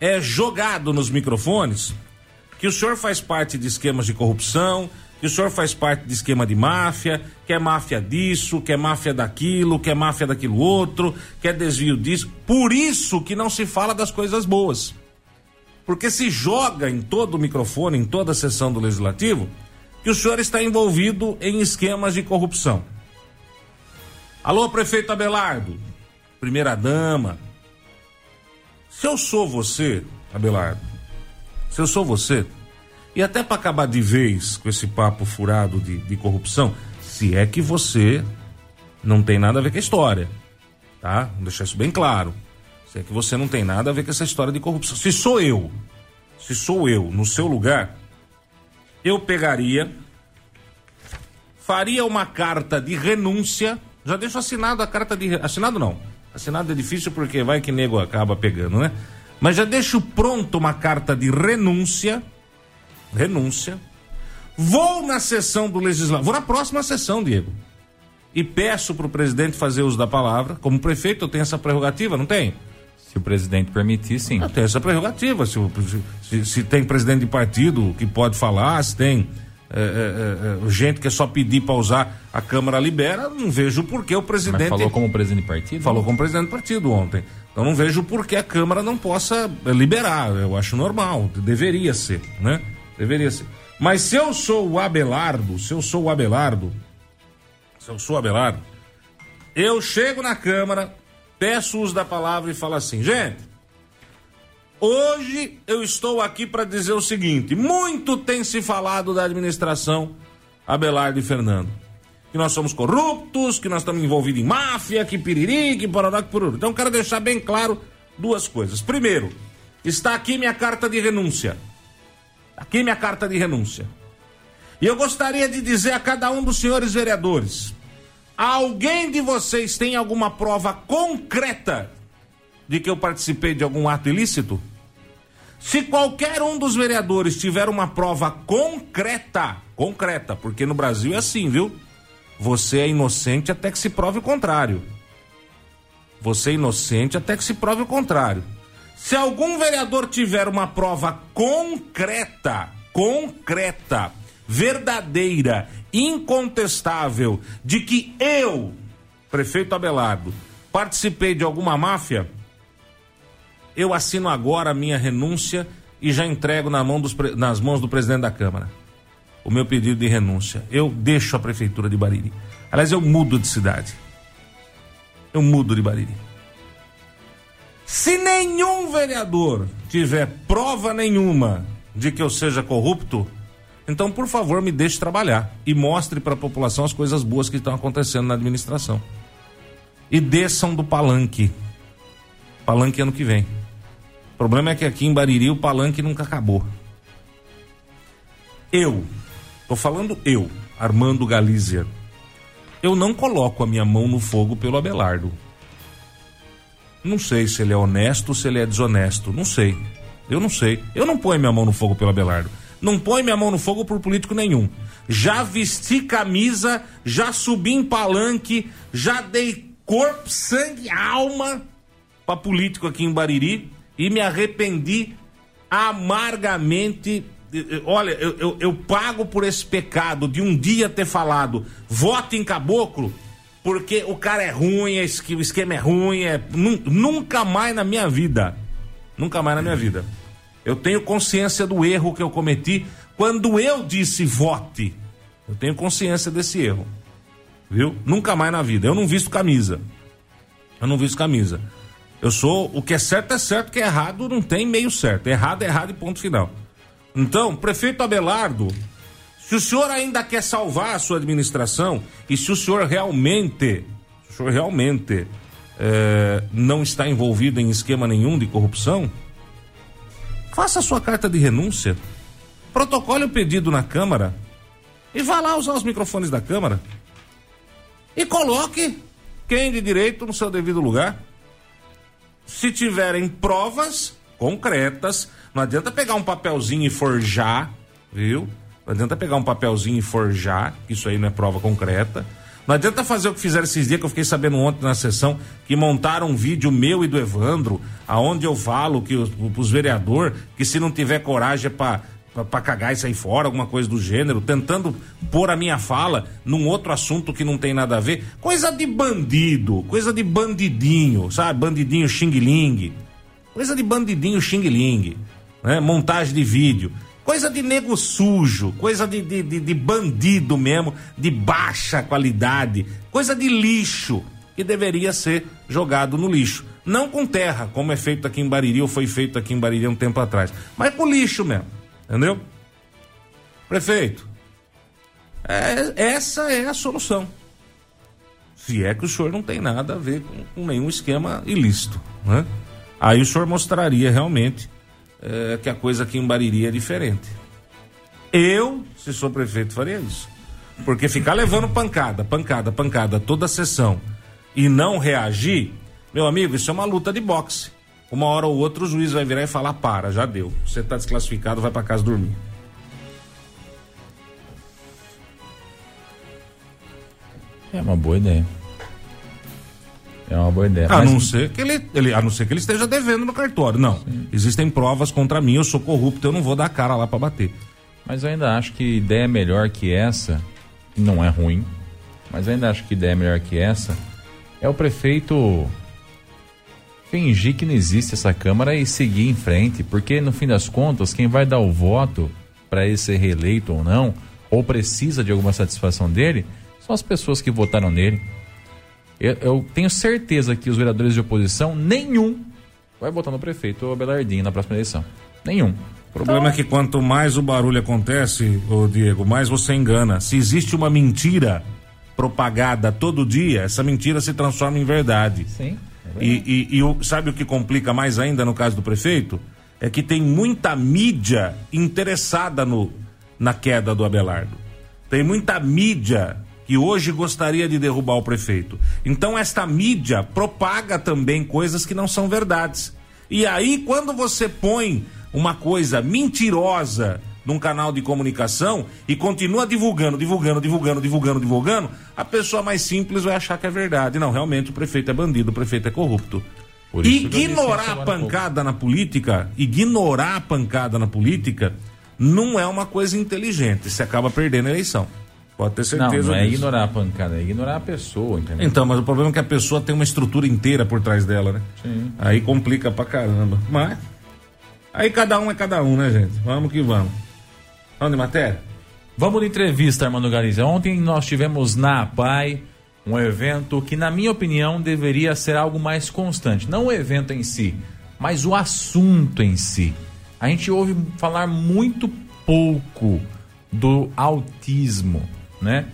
é jogado nos microfones que o senhor faz parte de esquemas de corrupção, que o senhor faz parte de esquema de máfia, que é máfia disso, que é máfia daquilo, que é máfia daquilo outro, que é desvio disso. Por isso que não se fala das coisas boas. Porque se joga em todo o microfone, em toda a sessão do legislativo, que o senhor está envolvido em esquemas de corrupção. Alô, prefeito Abelardo, primeira dama. Se eu sou você, Abelardo, se eu sou você, e até para acabar de vez com esse papo furado de, de corrupção, se é que você não tem nada a ver com a história, tá? Vou deixar isso bem claro. Se é que você não tem nada a ver com essa história de corrupção. Se sou eu, se sou eu no seu lugar, eu pegaria, faria uma carta de renúncia. Já deixo assinado a carta de. Assinado não. Assinado é difícil porque vai que nego acaba pegando, né? Mas já deixo pronto uma carta de renúncia. Renúncia. Vou na sessão do legislativo. Vou na próxima sessão, Diego. E peço para o presidente fazer uso da palavra. Como prefeito, eu tenho essa prerrogativa, não tenho? Se o presidente permitir, sim. Eu tenho essa prerrogativa. Se, se- se tem presidente de partido que pode falar, se tem é, é, é, gente que é só pedir para usar, a Câmara libera, não vejo por que o presidente. Mas falou como presidente de partido? Falou com o presidente do partido ontem. Então não vejo por que a Câmara não possa liberar. Eu acho normal, deveria ser, né? Deveria ser. Mas se eu sou o Abelardo, se eu sou o Abelardo, se eu sou o Abelardo, eu chego na Câmara, peço uso da palavra e falo assim, gente, hoje eu estou aqui para dizer o seguinte: muito tem se falado da administração Abelardo e Fernando. Que nós somos corruptos, que nós estamos envolvidos em máfia, que piriri, que pororó, que pororó. Então quero deixar bem claro duas coisas. Primeiro, está aqui minha carta de renúncia. Aqui minha carta de renúncia. E eu gostaria de dizer a cada um dos senhores vereadores: alguém de vocês tem alguma prova concreta de que eu participei de algum ato ilícito? Se qualquer um dos vereadores tiver uma prova concreta, concreta, porque no Brasil é assim, viu? Você é inocente até que se prove o contrário. Você é inocente até que se prove o contrário. Se algum vereador tiver uma prova concreta, concreta, verdadeira, incontestável, de que eu, prefeito Abelardo, participei de alguma máfia, eu assino agora a minha renúncia e já entrego na mão dos, nas mãos do presidente da Câmara o meu pedido de renúncia. Eu deixo a prefeitura de Bariri. Aliás, eu mudo de cidade. Eu mudo de Bariri. Se nenhum vereador tiver prova nenhuma de que eu seja corrupto, então, por favor, me deixe trabalhar e mostre para a população as coisas boas que estão acontecendo na administração. E desçam do palanque. Palanque ano que vem. O problema é que aqui em Bariri o palanque nunca acabou. Eu, tô falando eu, Armando Galícia, eu não coloco a minha mão no fogo pelo Abelardo. Não sei se ele é honesto se ele é desonesto. Não sei. Eu não sei. Eu não ponho minha mão no fogo pelo Abelardo. Não ponho minha mão no fogo por político nenhum. Já vesti camisa, já subi em palanque, já dei corpo, sangue, alma para político aqui em Bariri e me arrependi amargamente. Olha, eu, eu, eu pago por esse pecado de um dia ter falado vote em caboclo porque o cara é ruim, o esquema é ruim, é, nunca mais na minha vida, nunca mais na minha vida. Eu tenho consciência do erro que eu cometi quando eu disse vote. Eu tenho consciência desse erro, viu? Nunca mais na vida. Eu não visto camisa. Eu não visto camisa. Eu sou o que é certo é certo, o que é errado não tem meio certo. Errado é errado e ponto final. Então, prefeito Abelardo, se o senhor ainda quer salvar a sua administração e se o senhor realmente, o senhor realmente é, não está envolvido em esquema nenhum de corrupção, faça a sua carta de renúncia, protocole o pedido na Câmara e vá lá usar os microfones da Câmara e coloque quem de direito no seu devido lugar. Se tiverem provas concretas, não adianta pegar um papelzinho e forjar, viu? Não adianta pegar um papelzinho e forjar, que isso aí não é prova concreta. Não adianta fazer o que fizeram esses dias que eu fiquei sabendo ontem na sessão, que montaram um vídeo meu e do Evandro, aonde eu falo que os, os vereadores, que se não tiver coragem é para cagar e sair fora, alguma coisa do gênero, tentando pôr a minha fala num outro assunto que não tem nada a ver. Coisa de bandido, coisa de bandidinho, sabe? Bandidinho xing-ling. Coisa de bandidinho xing-ling. Né? Montagem de vídeo. Coisa de nego sujo, coisa de, de, de, de bandido mesmo, de baixa qualidade, coisa de lixo que deveria ser jogado no lixo. Não com terra, como é feito aqui em Bariri ou foi feito aqui em Bariri um tempo atrás, mas com lixo mesmo. Entendeu? Prefeito, é, essa é a solução. Se é que o senhor não tem nada a ver com, com nenhum esquema ilícito, né? Aí o senhor mostraria realmente é, que a coisa aqui em Bariri é diferente. Eu, se sou prefeito, faria isso. Porque ficar levando pancada, pancada, pancada toda a sessão e não reagir, meu amigo, isso é uma luta de boxe. Uma hora ou outra o juiz vai virar e falar: para, já deu. Você está desclassificado, vai para casa dormir. É uma boa ideia. É uma boa ideia. A Mas... não ser que ele, ele, a não ser que ele esteja devendo no cartório. Não. Sim. Existem provas contra mim, eu sou corrupto, eu não vou dar cara lá para bater. Mas eu ainda acho que ideia melhor que essa, não é ruim, mas eu ainda acho que ideia melhor que essa é o prefeito fingir que não existe essa Câmara e seguir em frente, porque no fim das contas, quem vai dar o voto para ele ser reeleito ou não, ou precisa de alguma satisfação dele, são as pessoas que votaram nele. Eu, eu, tenho certeza que os vereadores de oposição, nenhum vai votar no prefeito Abelardinho na próxima eleição. Nenhum. O problema então... é que quanto mais o barulho acontece, ô Diego, mais você engana. Se existe uma mentira propagada todo dia, essa mentira se transforma em verdade. Sim. É e, e, e sabe o que complica mais ainda no caso do prefeito? é que tem muita mídia interessada no, na queda do Abelardo. Tem muita mídia que hoje gostaria de derrubar o prefeito. Então esta mídia propaga também coisas que não são verdades. E aí quando você põe uma coisa mentirosa num canal de comunicação e continua divulgando, divulgando, divulgando, divulgando, divulgando, a pessoa mais simples vai achar que é verdade. Não, realmente o prefeito é bandido, o prefeito é corrupto. Ignorar a pancada na política, ignorar a pancada na política, não é uma coisa inteligente. Você acaba perdendo a eleição. Pode ter certeza. Não, não é ignorar a pancada, é ignorar a pessoa, entendeu? Então, mas o problema é que a pessoa tem uma estrutura inteira por trás dela, né? Sim. Aí complica pra caramba. Mas. Aí cada um é cada um, né, gente? Vamos que vamos. Vamos de matéria? Vamos de entrevista, Armando Gariza. Ontem nós tivemos na APAI um evento que, na minha opinião, deveria ser algo mais constante. Não o evento em si, mas o assunto em si. A gente ouve falar muito pouco do autismo, né?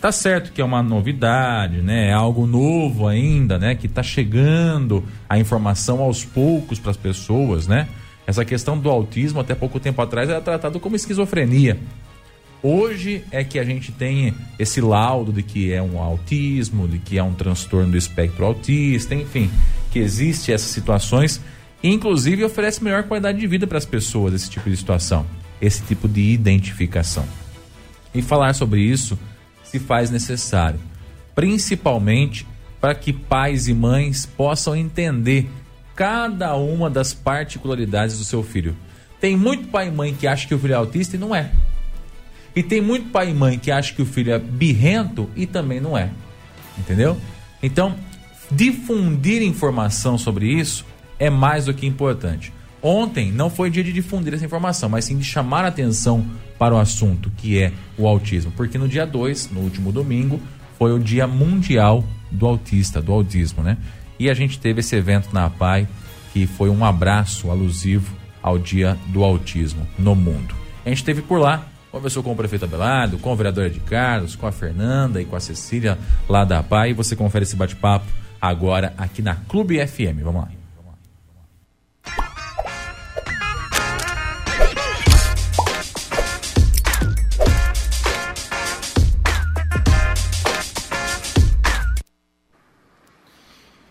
Tá certo que é uma novidade, né? É algo novo ainda, né? Que tá chegando a informação aos poucos para as pessoas, né? Essa questão do autismo até pouco tempo atrás era tratado como esquizofrenia. Hoje é que a gente tem esse laudo de que é um autismo, de que é um transtorno do espectro autista, enfim, que existe essas situações inclusive oferece melhor qualidade de vida para as pessoas esse tipo de situação, esse tipo de identificação. E falar sobre isso se faz necessário, principalmente para que pais e mães possam entender cada uma das particularidades do seu filho. Tem muito pai e mãe que acha que o filho é autista e não é. E tem muito pai e mãe que acha que o filho é birrento e também não é. Entendeu? Então, difundir informação sobre isso é mais do que importante. Ontem não foi dia de difundir essa informação, mas sim de chamar a atenção para o assunto, que é o autismo. Porque no dia 2, no último domingo, foi o Dia Mundial do Autista, do Autismo, né? E a gente teve esse evento na APAI, que foi um abraço alusivo ao Dia do Autismo no mundo. A gente teve por lá, conversou com o prefeito Abelardo, com o vereador de Carlos, com a Fernanda e com a Cecília lá da APAI. E você confere esse bate-papo agora aqui na Clube FM. Vamos lá.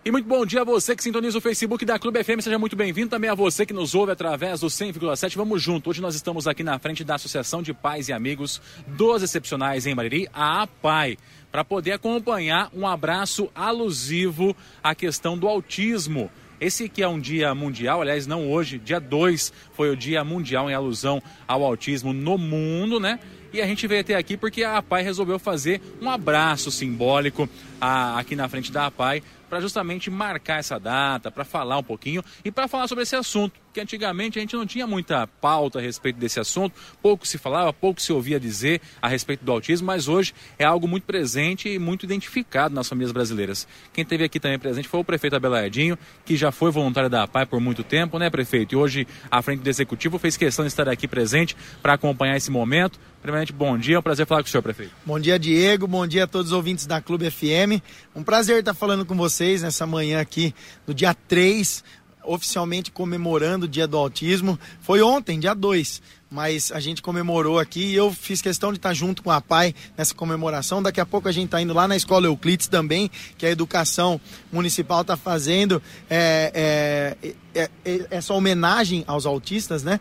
E muito bom dia a você que sintoniza o Facebook da Clube FM, seja muito bem-vindo. Também a você que nos ouve através do 100,7. Vamos junto. Hoje nós estamos aqui na frente da Associação de Pais e Amigos dos Excepcionais em Mariri, a APAI, para poder acompanhar um abraço alusivo à questão do autismo. Esse que é um dia mundial, aliás, não hoje, dia 2 foi o dia mundial em alusão ao autismo no mundo, né? E a gente veio até aqui porque a APAI resolveu fazer um abraço simbólico a, aqui na frente da APAI para justamente marcar essa data, para falar um pouquinho e para falar sobre esse assunto, que antigamente a gente não tinha muita pauta a respeito desse assunto, pouco se falava, pouco se ouvia dizer a respeito do autismo, mas hoje é algo muito presente e muito identificado nas famílias brasileiras. Quem teve aqui também presente foi o prefeito Abelardinho, que já foi voluntário da APAI por muito tempo, né, prefeito? E hoje, à frente do executivo, fez questão de estar aqui presente para acompanhar esse momento. Primeiramente, bom dia, é um prazer falar com o senhor, prefeito. Bom dia, Diego, bom dia a todos os ouvintes da Clube FM. Um prazer estar falando com vocês nessa manhã aqui, no dia 3, oficialmente comemorando o Dia do Autismo. Foi ontem, dia 2, mas a gente comemorou aqui e eu fiz questão de estar junto com a PAI nessa comemoração. Daqui a pouco a gente está indo lá na Escola Euclides também, que a educação municipal está fazendo é, é, é, é, essa homenagem aos autistas, né?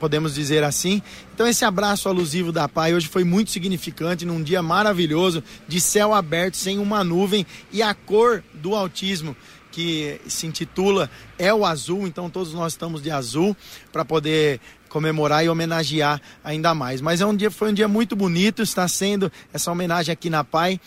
Podemos dizer assim. Então esse abraço alusivo da PAI hoje foi muito significante, num dia maravilhoso, de céu aberto, sem uma nuvem e a cor do autismo que se intitula É o Azul, então todos nós estamos de azul para poder comemorar e homenagear ainda mais. Mas é um dia, foi um dia muito bonito, está sendo essa homenagem aqui na PAI.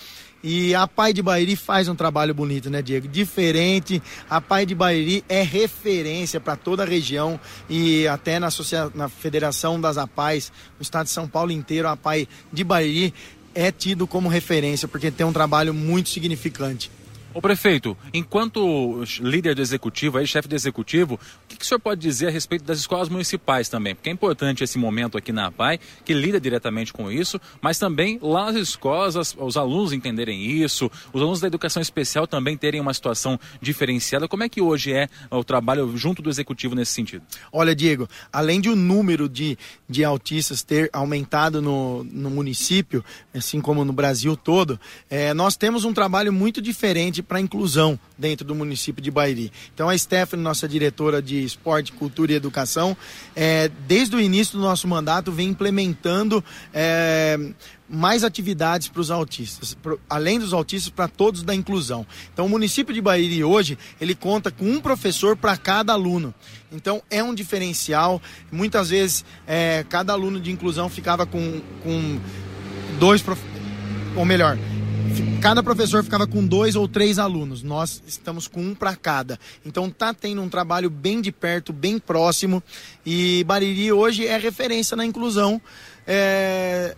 E a Pai de Bairi faz um trabalho bonito, né, Diego? Diferente. A Pai de Bairi é referência para toda a região e até na, associa... na Federação das APAIs, no estado de São Paulo inteiro, a Pai de Bairi é tido como referência porque tem um trabalho muito significante. Ô prefeito, enquanto líder do executivo, aí, chefe do executivo, o que, que, o senhor pode dizer a respeito das escolas municipais também? Porque é importante esse momento aqui na APAI, que lida diretamente com isso, mas também lá nas escolas as, os alunos entenderem isso, os alunos da educação especial também terem uma situação diferenciada. Como é que hoje é o trabalho junto do executivo nesse sentido? Olha, Diego, além de o número de, de autistas ter aumentado no, no município, assim como no Brasil todo, é, nós temos um trabalho muito diferente para a inclusão dentro do município de Bairi. Então a Stephanie, nossa diretora de esporte, cultura e educação, é, desde o início do nosso mandato vem implementando é, mais atividades para os autistas, pro, além dos autistas, para todos da inclusão. Então, o município de Bairi hoje, ele conta com um professor para cada aluno. Então, é um diferencial. Muitas vezes, é, cada aluno de inclusão ficava com, com dois, ou melhor, cada professor ficava com dois ou três alunos. Nós estamos com um para cada. Então tá tendo um trabalho bem de perto, bem próximo. E Bariri hoje é referência na inclusão, é...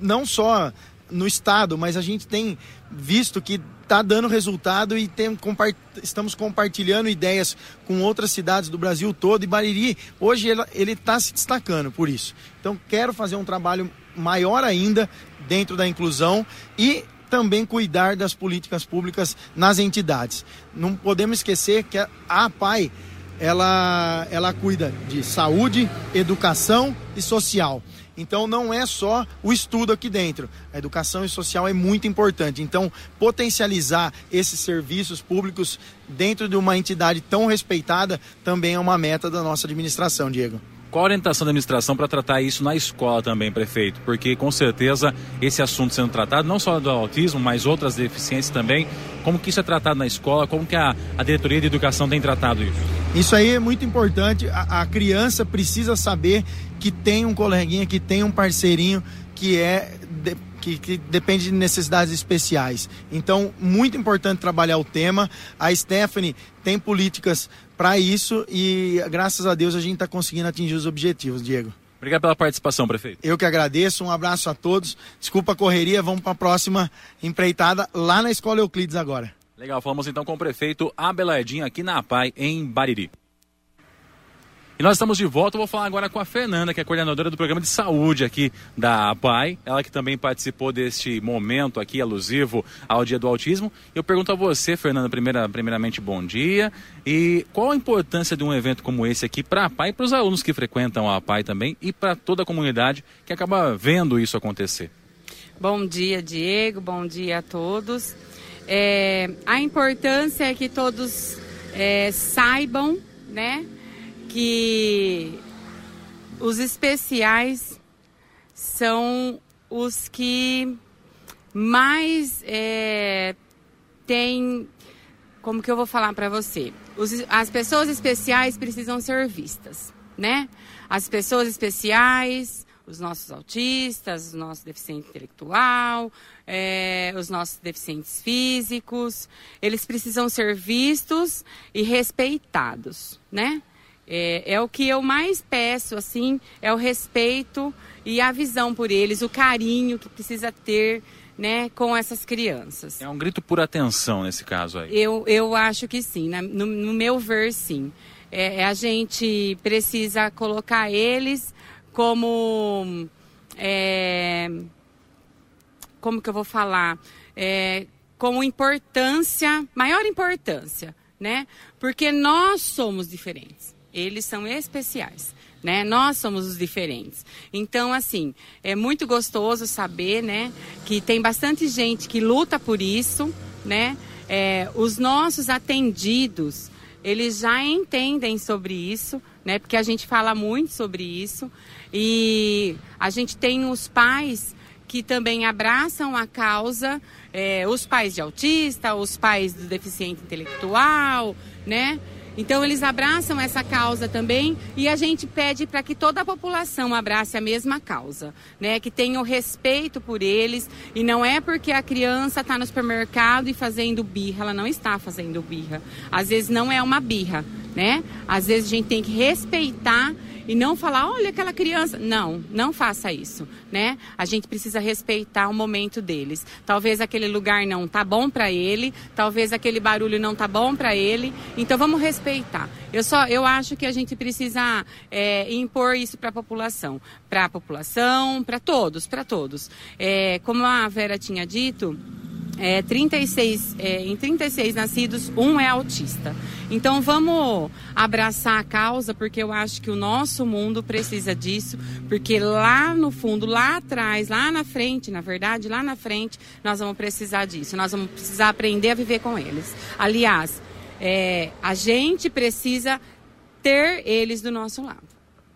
não só no estado, mas a gente tem visto que está dando resultado e tem, compart... estamos compartilhando ideias com outras cidades do Brasil todo. E Bariri hoje ele está se destacando por isso. Então quero fazer um trabalho maior ainda dentro da inclusão e também cuidar das políticas públicas nas entidades. Não podemos esquecer que a APAI ela, ela cuida de saúde, educação e social. Então não é só o estudo aqui dentro. A educação e social é muito importante. Então, potencializar esses serviços públicos dentro de uma entidade tão respeitada também é uma meta da nossa administração, Diego. Qual a orientação da administração para tratar isso na escola também, prefeito? Porque com certeza esse assunto sendo tratado, não só do autismo, mas outras deficiências também, como que isso é tratado na escola, como que a, a diretoria de educação tem tratado isso? Isso aí é muito importante. A, a criança precisa saber que tem um coleguinha, que tem um parceirinho que é que, que, depende de necessidades especiais. Então, muito importante trabalhar o tema. A Stephanie tem políticas para isso e, graças a Deus, a gente está conseguindo atingir os objetivos, Diego. Obrigado pela participação, prefeito. Eu que agradeço, um abraço a todos. Desculpa a correria, vamos para a próxima empreitada lá na Escola Euclides agora. Legal, falamos então com o prefeito Abelardinho aqui na APAI, em Bariri. E nós estamos de volta. Eu vou falar agora com a Fernanda, que é coordenadora do programa de saúde aqui da APAI. Ela que também participou deste momento aqui alusivo ao Dia do Autismo. Eu pergunto a você, Fernanda, primeira, primeiramente, bom dia. E qual a importância de um evento como esse aqui para a APAI para os alunos que frequentam a APAI também e para toda a comunidade que acaba vendo isso acontecer? Bom dia, Diego. Bom dia a todos. É, a importância é que todos é, saibam, né? Que os especiais são os que mais é, têm. Como que eu vou falar para você? Os, as pessoas especiais precisam ser vistas, né? As pessoas especiais, os nossos autistas, os nossos deficientes intelectual, é, os nossos deficientes físicos, eles precisam ser vistos e respeitados, né? É, é, o que eu mais peço, assim, é o respeito e a visão por eles, o carinho que precisa ter, né, com essas crianças. É um grito por atenção nesse caso aí. Eu, eu acho que sim, no, no meu ver, sim. É, é, a gente precisa colocar eles como, é, como que eu vou falar, é, como importância, maior importância, né? Porque nós somos diferentes eles são especiais. Né? Nós somos os diferentes. Então, assim, é muito gostoso saber, né, que tem bastante gente que luta por isso, né? É, os nossos atendidos, eles já entendem sobre isso, né? Porque a gente fala muito sobre isso e a gente tem os pais que também abraçam a causa, é, os pais de autista, os pais do deficiente intelectual, né? Então eles abraçam essa causa também e a gente pede para que toda a população abrace a mesma causa, né? Que tenha o respeito por eles e não é porque a criança está no supermercado e fazendo birra, ela não está fazendo birra. Às vezes não é uma birra, né? Às vezes a gente tem que respeitar e não falar, olha aquela criança. Não, não faça isso, né? A gente precisa respeitar o momento deles. Talvez aquele lugar não tá bom para ele, talvez aquele barulho não tá bom para ele. Então vamos respeitar. Eu só, eu acho que a gente precisa é, impor isso para a população, para a população, para todos, para todos. É, como a Vera tinha dito é, 36, é, em 36 nascidos, um é autista. Então vamos abraçar a causa, porque eu acho que o nosso mundo precisa disso, porque lá no fundo, lá atrás, lá na frente, na verdade, lá na frente, nós vamos precisar disso. Nós vamos precisar aprender a viver com eles. Aliás, é, a gente precisa ter eles do nosso lado.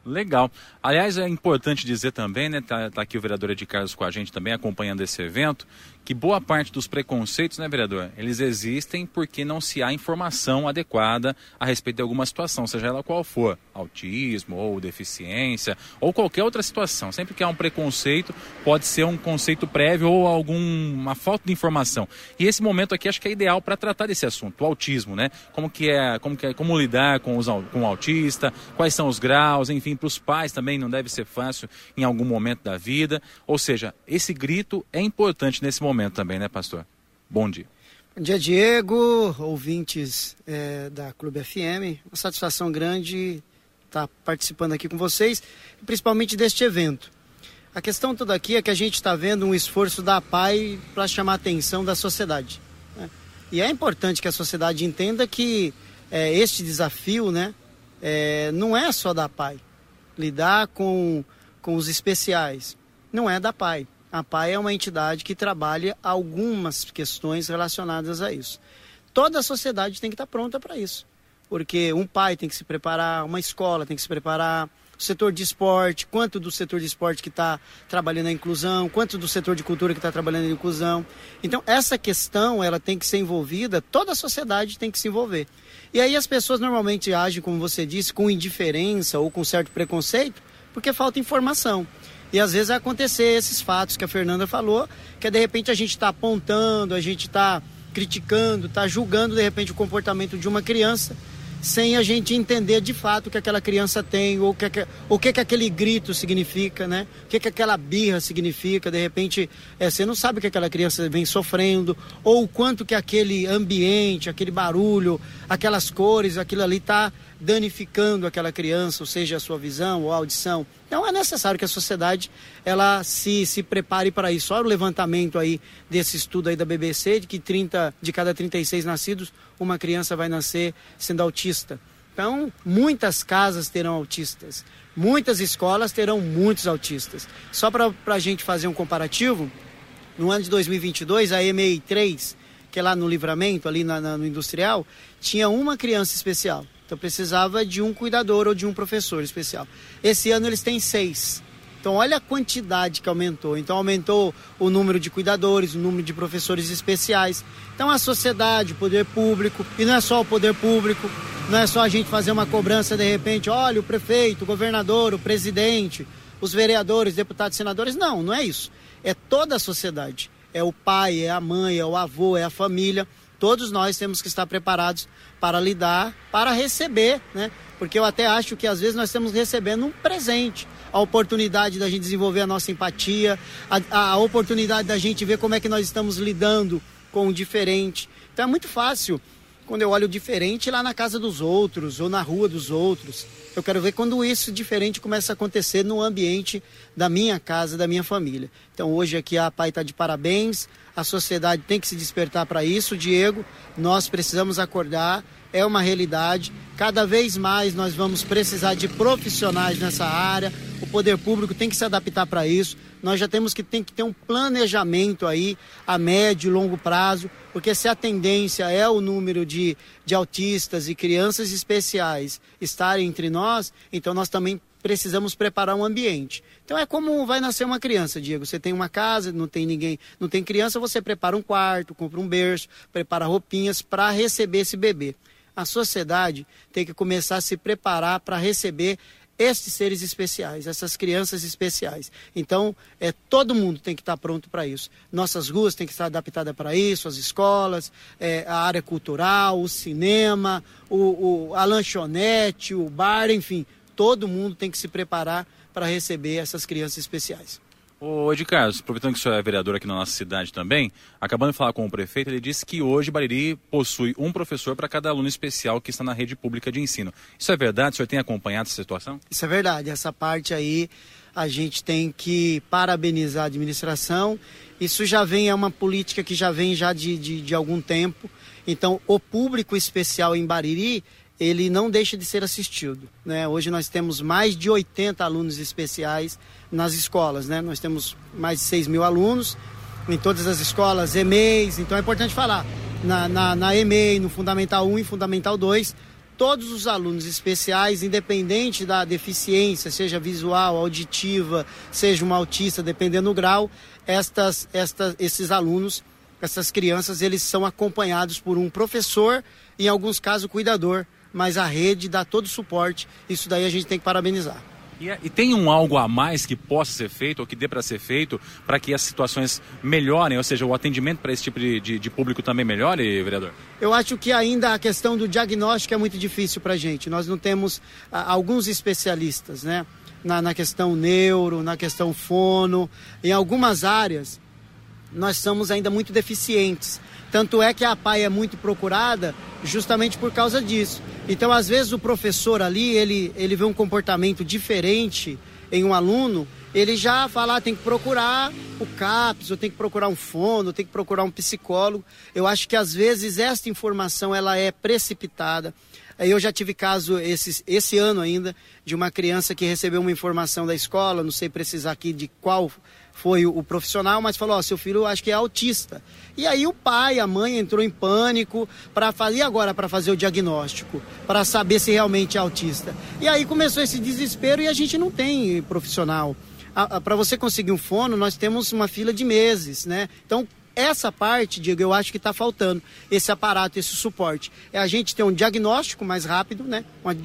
Legal. Aliás, é importante dizer também, né? Tá, tá aqui o vereador Ed Carlos com a gente também acompanhando esse evento, que boa parte dos preconceitos, né, vereador, eles existem porque não se há informação adequada a respeito de alguma situação, seja ela qual for, autismo ou deficiência ou qualquer outra situação. Sempre que há um preconceito, pode ser um conceito prévio ou alguma falta de informação. E esse momento aqui acho que é ideal para tratar desse assunto, o autismo, né? Como que é, como que é, como lidar com os com o autista, quais são os graus, enfim, para os pais também não deve ser fácil em algum momento da vida. Ou seja, esse grito é importante nesse momento momento também, né, pastor? Bom dia. Bom dia, Diego, ouvintes é, da Clube FM. Uma satisfação grande estar participando aqui com vocês, principalmente deste evento. A questão toda aqui é que a gente está vendo um esforço da PAI para chamar a atenção da sociedade. Né? E é importante que a sociedade entenda que é, este desafio né, é, não é só da PAI. Lidar com, com os especiais não é da PAI. A PAI é uma entidade que trabalha algumas questões relacionadas a isso. Toda a sociedade tem que estar pronta para isso. Porque um pai tem que se preparar, uma escola tem que se preparar, o setor de esporte, quanto do setor de esporte que está trabalhando a inclusão, quanto do setor de cultura que está trabalhando a inclusão. Então, essa questão ela tem que ser envolvida, toda a sociedade tem que se envolver. E aí as pessoas normalmente agem, como você disse, com indiferença ou com certo preconceito, porque falta informação. E às vezes acontecer esses fatos que a Fernanda falou, que de repente a gente está apontando, a gente está criticando, está julgando de repente o comportamento de uma criança sem a gente entender de fato o que aquela criança tem, ou o que, o que, que aquele grito significa, né? O que, que aquela birra significa. De repente, é, você não sabe o que aquela criança vem sofrendo, ou o quanto que aquele ambiente, aquele barulho, aquelas cores, aquilo ali está danificando aquela criança, ou seja, a sua visão ou audição. Então é necessário que a sociedade ela se, se prepare para isso. Olha o levantamento aí desse estudo aí da BBC de que 30 de cada 36 nascidos, uma criança vai nascer sendo autista. Então, muitas casas terão autistas, muitas escolas terão muitos autistas. Só para a gente fazer um comparativo, no ano de 2022, a EMEI 3, que é lá no livramento, ali na, na, no industrial, tinha uma criança especial. Então precisava de um cuidador ou de um professor especial. Esse ano eles têm seis. Então olha a quantidade que aumentou. Então aumentou o número de cuidadores, o número de professores especiais. Então a sociedade, o poder público, e não é só o poder público, não é só a gente fazer uma cobrança de repente, olha o prefeito, o governador, o presidente, os vereadores, deputados, senadores. Não, não é isso. É toda a sociedade. É o pai, é a mãe, é o avô, é a família. Todos nós temos que estar preparados para lidar, para receber, né? Porque eu até acho que às vezes nós estamos recebendo um presente, a oportunidade da gente desenvolver a nossa empatia, a, a oportunidade da gente ver como é que nós estamos lidando com o diferente. Então é muito fácil quando eu olho diferente lá na casa dos outros ou na rua dos outros. Eu quero ver quando isso diferente começa a acontecer no ambiente da minha casa, da minha família. Então hoje aqui a Pai está de parabéns, a sociedade tem que se despertar para isso, Diego. Nós precisamos acordar, é uma realidade. Cada vez mais nós vamos precisar de profissionais nessa área. O poder público tem que se adaptar para isso. Nós já temos que, tem que ter um planejamento aí a médio e longo prazo, porque se a tendência é o número de, de autistas e crianças especiais estarem entre nós, então nós também precisamos preparar um ambiente. Então é como vai nascer uma criança, Diego. Você tem uma casa, não tem ninguém, não tem criança, você prepara um quarto, compra um berço, prepara roupinhas para receber esse bebê. A sociedade tem que começar a se preparar para receber esses seres especiais, essas crianças especiais. Então, é, todo mundo tem que estar pronto para isso. Nossas ruas têm que estar adaptadas para isso, as escolas, é, a área cultural, o cinema, o, o, a lanchonete, o bar, enfim, todo mundo tem que se preparar para receber essas crianças especiais. Ô, Ed Carlos, aproveitando que o senhor é vereador aqui na nossa cidade também, acabando de falar com o prefeito, ele disse que hoje Bariri possui um professor para cada aluno especial que está na rede pública de ensino. Isso é verdade? O senhor tem acompanhado essa situação? Isso é verdade. Essa parte aí a gente tem que parabenizar a administração. Isso já vem, é uma política que já vem já de, de, de algum tempo. Então, o público especial em Bariri ele não deixa de ser assistido. Né? Hoje nós temos mais de 80 alunos especiais nas escolas. Né? Nós temos mais de 6 mil alunos em todas as escolas, EMEIs. Então é importante falar, na, na, na EMEI, no Fundamental 1 e Fundamental 2, todos os alunos especiais, independente da deficiência, seja visual, auditiva, seja um autista, dependendo do grau, estas, estas, esses alunos, essas crianças, eles são acompanhados por um professor, em alguns casos cuidador, mas a rede dá todo o suporte. Isso daí a gente tem que parabenizar. E, e tem um algo a mais que possa ser feito ou que dê para ser feito para que as situações melhorem, ou seja, o atendimento para esse tipo de, de, de, público também melhore, vereador? Eu acho que ainda a questão do diagnóstico é muito difícil para a gente. Nós não temos a, alguns especialistas, né? Na, na questão neuro, na questão fono, em algumas áreas nós somos ainda muito deficientes. Tanto é que a PAI é muito procurada justamente por causa disso. Então, às vezes, o professor ali, ele, ele vê um comportamento diferente em um aluno, ele já fala, ah, tem que procurar o CAPS, ou tem que procurar um fono, tem que procurar um psicólogo. Eu acho que, às vezes, esta informação, ela é precipitada. Eu já tive caso esse, esse ano ainda de uma criança que recebeu uma informação da escola, não sei precisar aqui de qual foi o, profissional, mas falou: Ó, seu filho acho que é autista. E aí o pai, a mãe entrou em pânico para fazer agora para fazer o diagnóstico, para saber se realmente é autista. E aí começou esse desespero e a gente não tem profissional. Para você conseguir um fono, nós temos uma fila de meses, né? Então essa parte, Diego, eu acho que está faltando esse aparato, esse suporte. É a gente ter um diagnóstico mais rápido, né?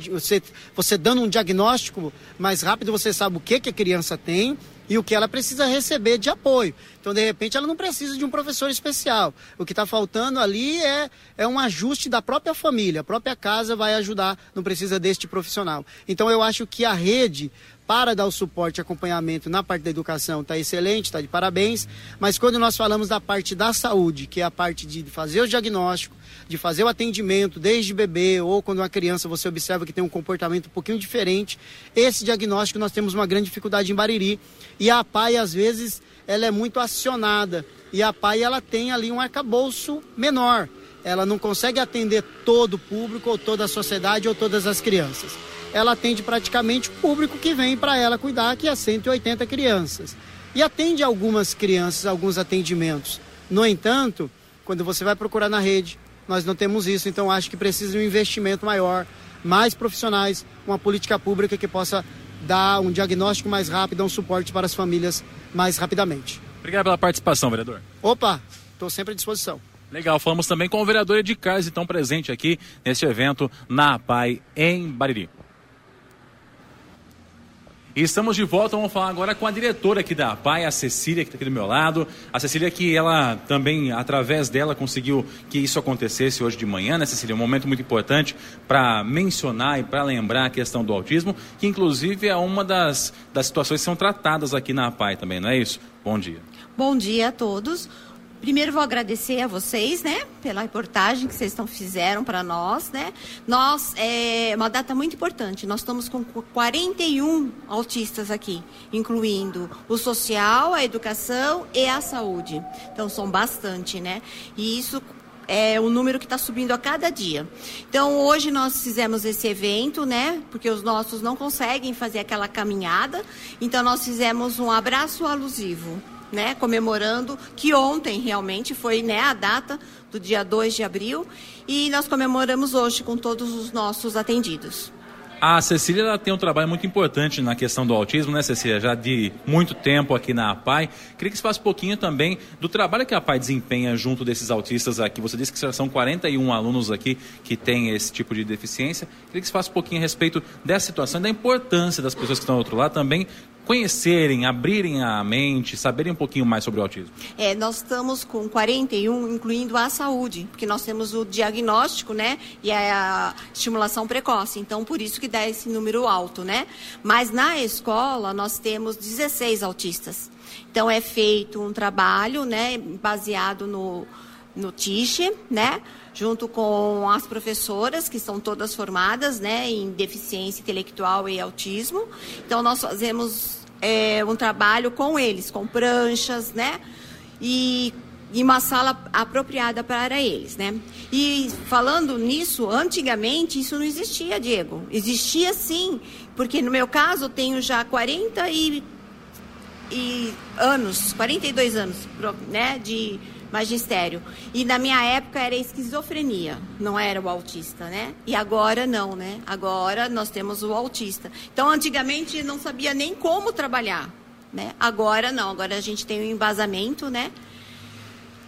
Você, você dando um diagnóstico mais rápido, você sabe o que, que a criança tem e o que ela precisa receber de apoio. Então, de repente, ela não precisa de um professor especial. O que está faltando ali é, é um ajuste da própria família. A própria casa vai ajudar, não precisa deste profissional. Então, eu acho que a rede para dar o suporte e acompanhamento na parte da educação está excelente, está de parabéns, mas quando nós falamos da parte da saúde, que é a parte de fazer o diagnóstico, de fazer o atendimento desde bebê ou quando uma criança você observa que tem um comportamento um pouquinho diferente, esse diagnóstico nós temos uma grande dificuldade em Bariri. E a PAI às vezes ela é muito acionada. E a PAI ela tem ali um arcabouço menor, ela não consegue atender todo o público ou toda a sociedade ou todas as crianças ela atende praticamente o público que vem para ela cuidar, que é 180 crianças. E atende algumas crianças, alguns atendimentos. No entanto, quando você vai procurar na rede, nós não temos isso, então acho que precisa de um investimento maior, mais profissionais, uma política pública que possa dar um diagnóstico mais rápido, um suporte para as famílias mais rapidamente. Obrigado pela participação, vereador. Opa, estou sempre à disposição. Legal, falamos também com o vereador Carlos, então presente aqui neste evento na APAI em Bariri. E estamos de volta, vamos falar agora com a diretora aqui da APAI, a Cecília, que está aqui do meu lado. A Cecília que ela também, através dela, conseguiu que isso acontecesse hoje de manhã, né, Cecília? Um momento muito importante para mencionar e para lembrar a questão do autismo, que inclusive é uma das, das situações que são tratadas aqui na APAI também, não é isso? Bom dia. Bom dia a todos. Primeiro vou agradecer a vocês, né, pela reportagem que vocês estão fizeram para nós, né. Nós é uma data muito importante. Nós estamos com 41 autistas aqui, incluindo o social, a educação e a saúde. Então são bastante, né. E isso é um número que está subindo a cada dia. Então, hoje nós fizemos esse evento, né? Porque os nossos não conseguem fazer aquela caminhada. Então, nós fizemos um abraço alusivo né, comemorando que ontem realmente foi né, a data do dia 2 de abril e nós comemoramos hoje com todos os nossos atendidos. A Cecília ela tem um trabalho muito importante na questão do autismo, né, Cecília? Já de muito tempo aqui na APAI. Queria que você falasse um pouquinho também do trabalho que a APAI desempenha junto desses autistas aqui. Você disse que são 41 alunos aqui que têm esse tipo de deficiência. Queria que você falasse um pouquinho a respeito dessa situação e da importância das pessoas que estão do outro lado também conhecerem, abrirem a mente, saberem um pouquinho mais sobre o autismo? É, nós estamos com 41, incluindo a saúde, porque nós temos o diagnóstico, né, e a estimulação precoce. Então, por isso que dá esse número alto, né? Mas na escola nós temos 16 autistas. Então é feito um trabalho, né, baseado no no TICHE, né? Junto com as professoras, que são todas formadas né, em deficiência intelectual e autismo. Então, nós fazemos é, um trabalho com eles, com pranchas, né? E, uma sala apropriada para eles, né? E falando nisso, antigamente isso não existia, Diego. Existia sim, porque no meu caso eu tenho já 40 e, e anos, 42 anos, né, de magistério. E na minha época era esquizofrenia, não era o autista, né? E agora não, né? Agora nós temos o autista. Então, antigamente não sabia nem como trabalhar, né? Agora não, agora a gente tem um embasamento, né?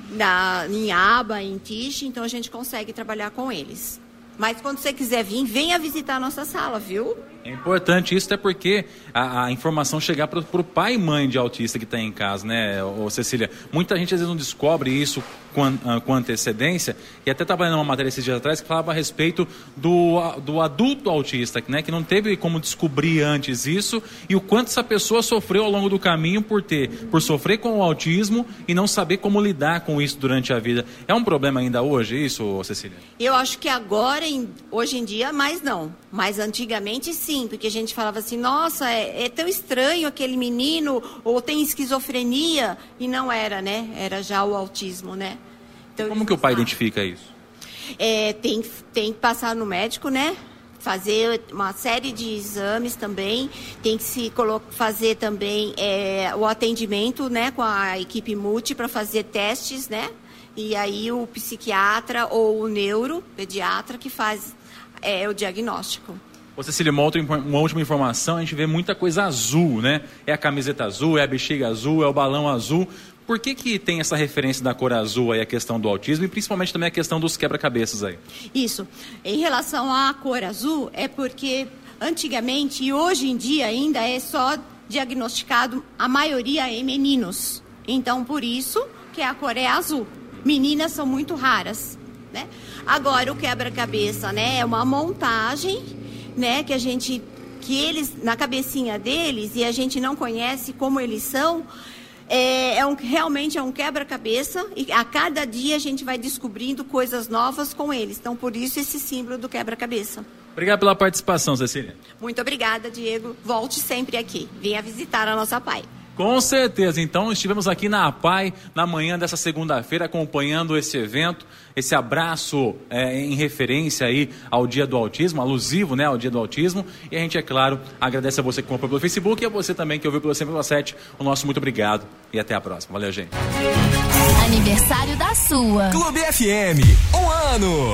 Na, em aba, em tiche, então a gente consegue trabalhar com eles. Mas quando você quiser vir, venha visitar a nossa sala, viu? É importante isso, até porque a, a informação chegar para o pai e mãe de autista que está em casa, né, ô, Cecília? Muita gente às vezes não descobre isso com, uh, com antecedência, e até estava lendo uma matéria esses dias atrás que falava a respeito do, do adulto autista, né, que não teve como descobrir antes isso, e o quanto essa pessoa sofreu ao longo do caminho por ter, por sofrer com o autismo e não saber como lidar com isso durante a vida. É um problema ainda hoje isso, Cecília? Eu acho que agora, hoje em dia, mais não. Mas antigamente sim, porque a gente falava assim, nossa, é, é, tão estranho aquele menino, ou tem esquizofrenia, e não era, né? Era já o autismo, né? Então, Como que o pai identifica isso? É, tem, tem que passar no médico, né? Fazer uma série de exames também, tem que se fazer também é, o atendimento né, com a equipe multi para fazer testes, né? E aí o psiquiatra ou o neuro, pediatra, que faz é o diagnóstico. Ô Cecília, uma, outra, uma última informação, a gente vê muita coisa azul, né? É a camiseta azul, é a bexiga azul, é o balão azul. Por que, que tem essa referência da cor azul aí, a questão do autismo e principalmente também a questão dos quebra-cabeças aí? Isso. Em relação à cor azul, é porque antigamente e hoje em dia ainda é só diagnosticado a maioria em meninos. Então, por isso que a cor é azul. Meninas são muito raras, né? Agora o quebra-cabeça, né, é uma montagem, né, que a gente que eles na cabecinha deles e a gente não conhece como eles são, é, é um, realmente é um quebra-cabeça e a cada dia a gente vai descobrindo coisas novas com eles. Então, por isso esse símbolo do quebra-cabeça. Obrigado pela participação, Cecília. Muito obrigada, Diego. Volte sempre aqui. Venha visitar a nossa pai. Com certeza. Então, estivemos aqui na APAI na manhã dessa segunda-feira acompanhando esse evento, esse abraço é, em referência aí ao Dia do Autismo, alusivo né, ao Dia do Autismo. E a gente, é claro, agradece a você que comprou pelo Facebook e a você também que ouviu pelo 100,7. O nosso muito obrigado e até a próxima. Valeu, gente. Aniversário da sua. Clube FM, um ano.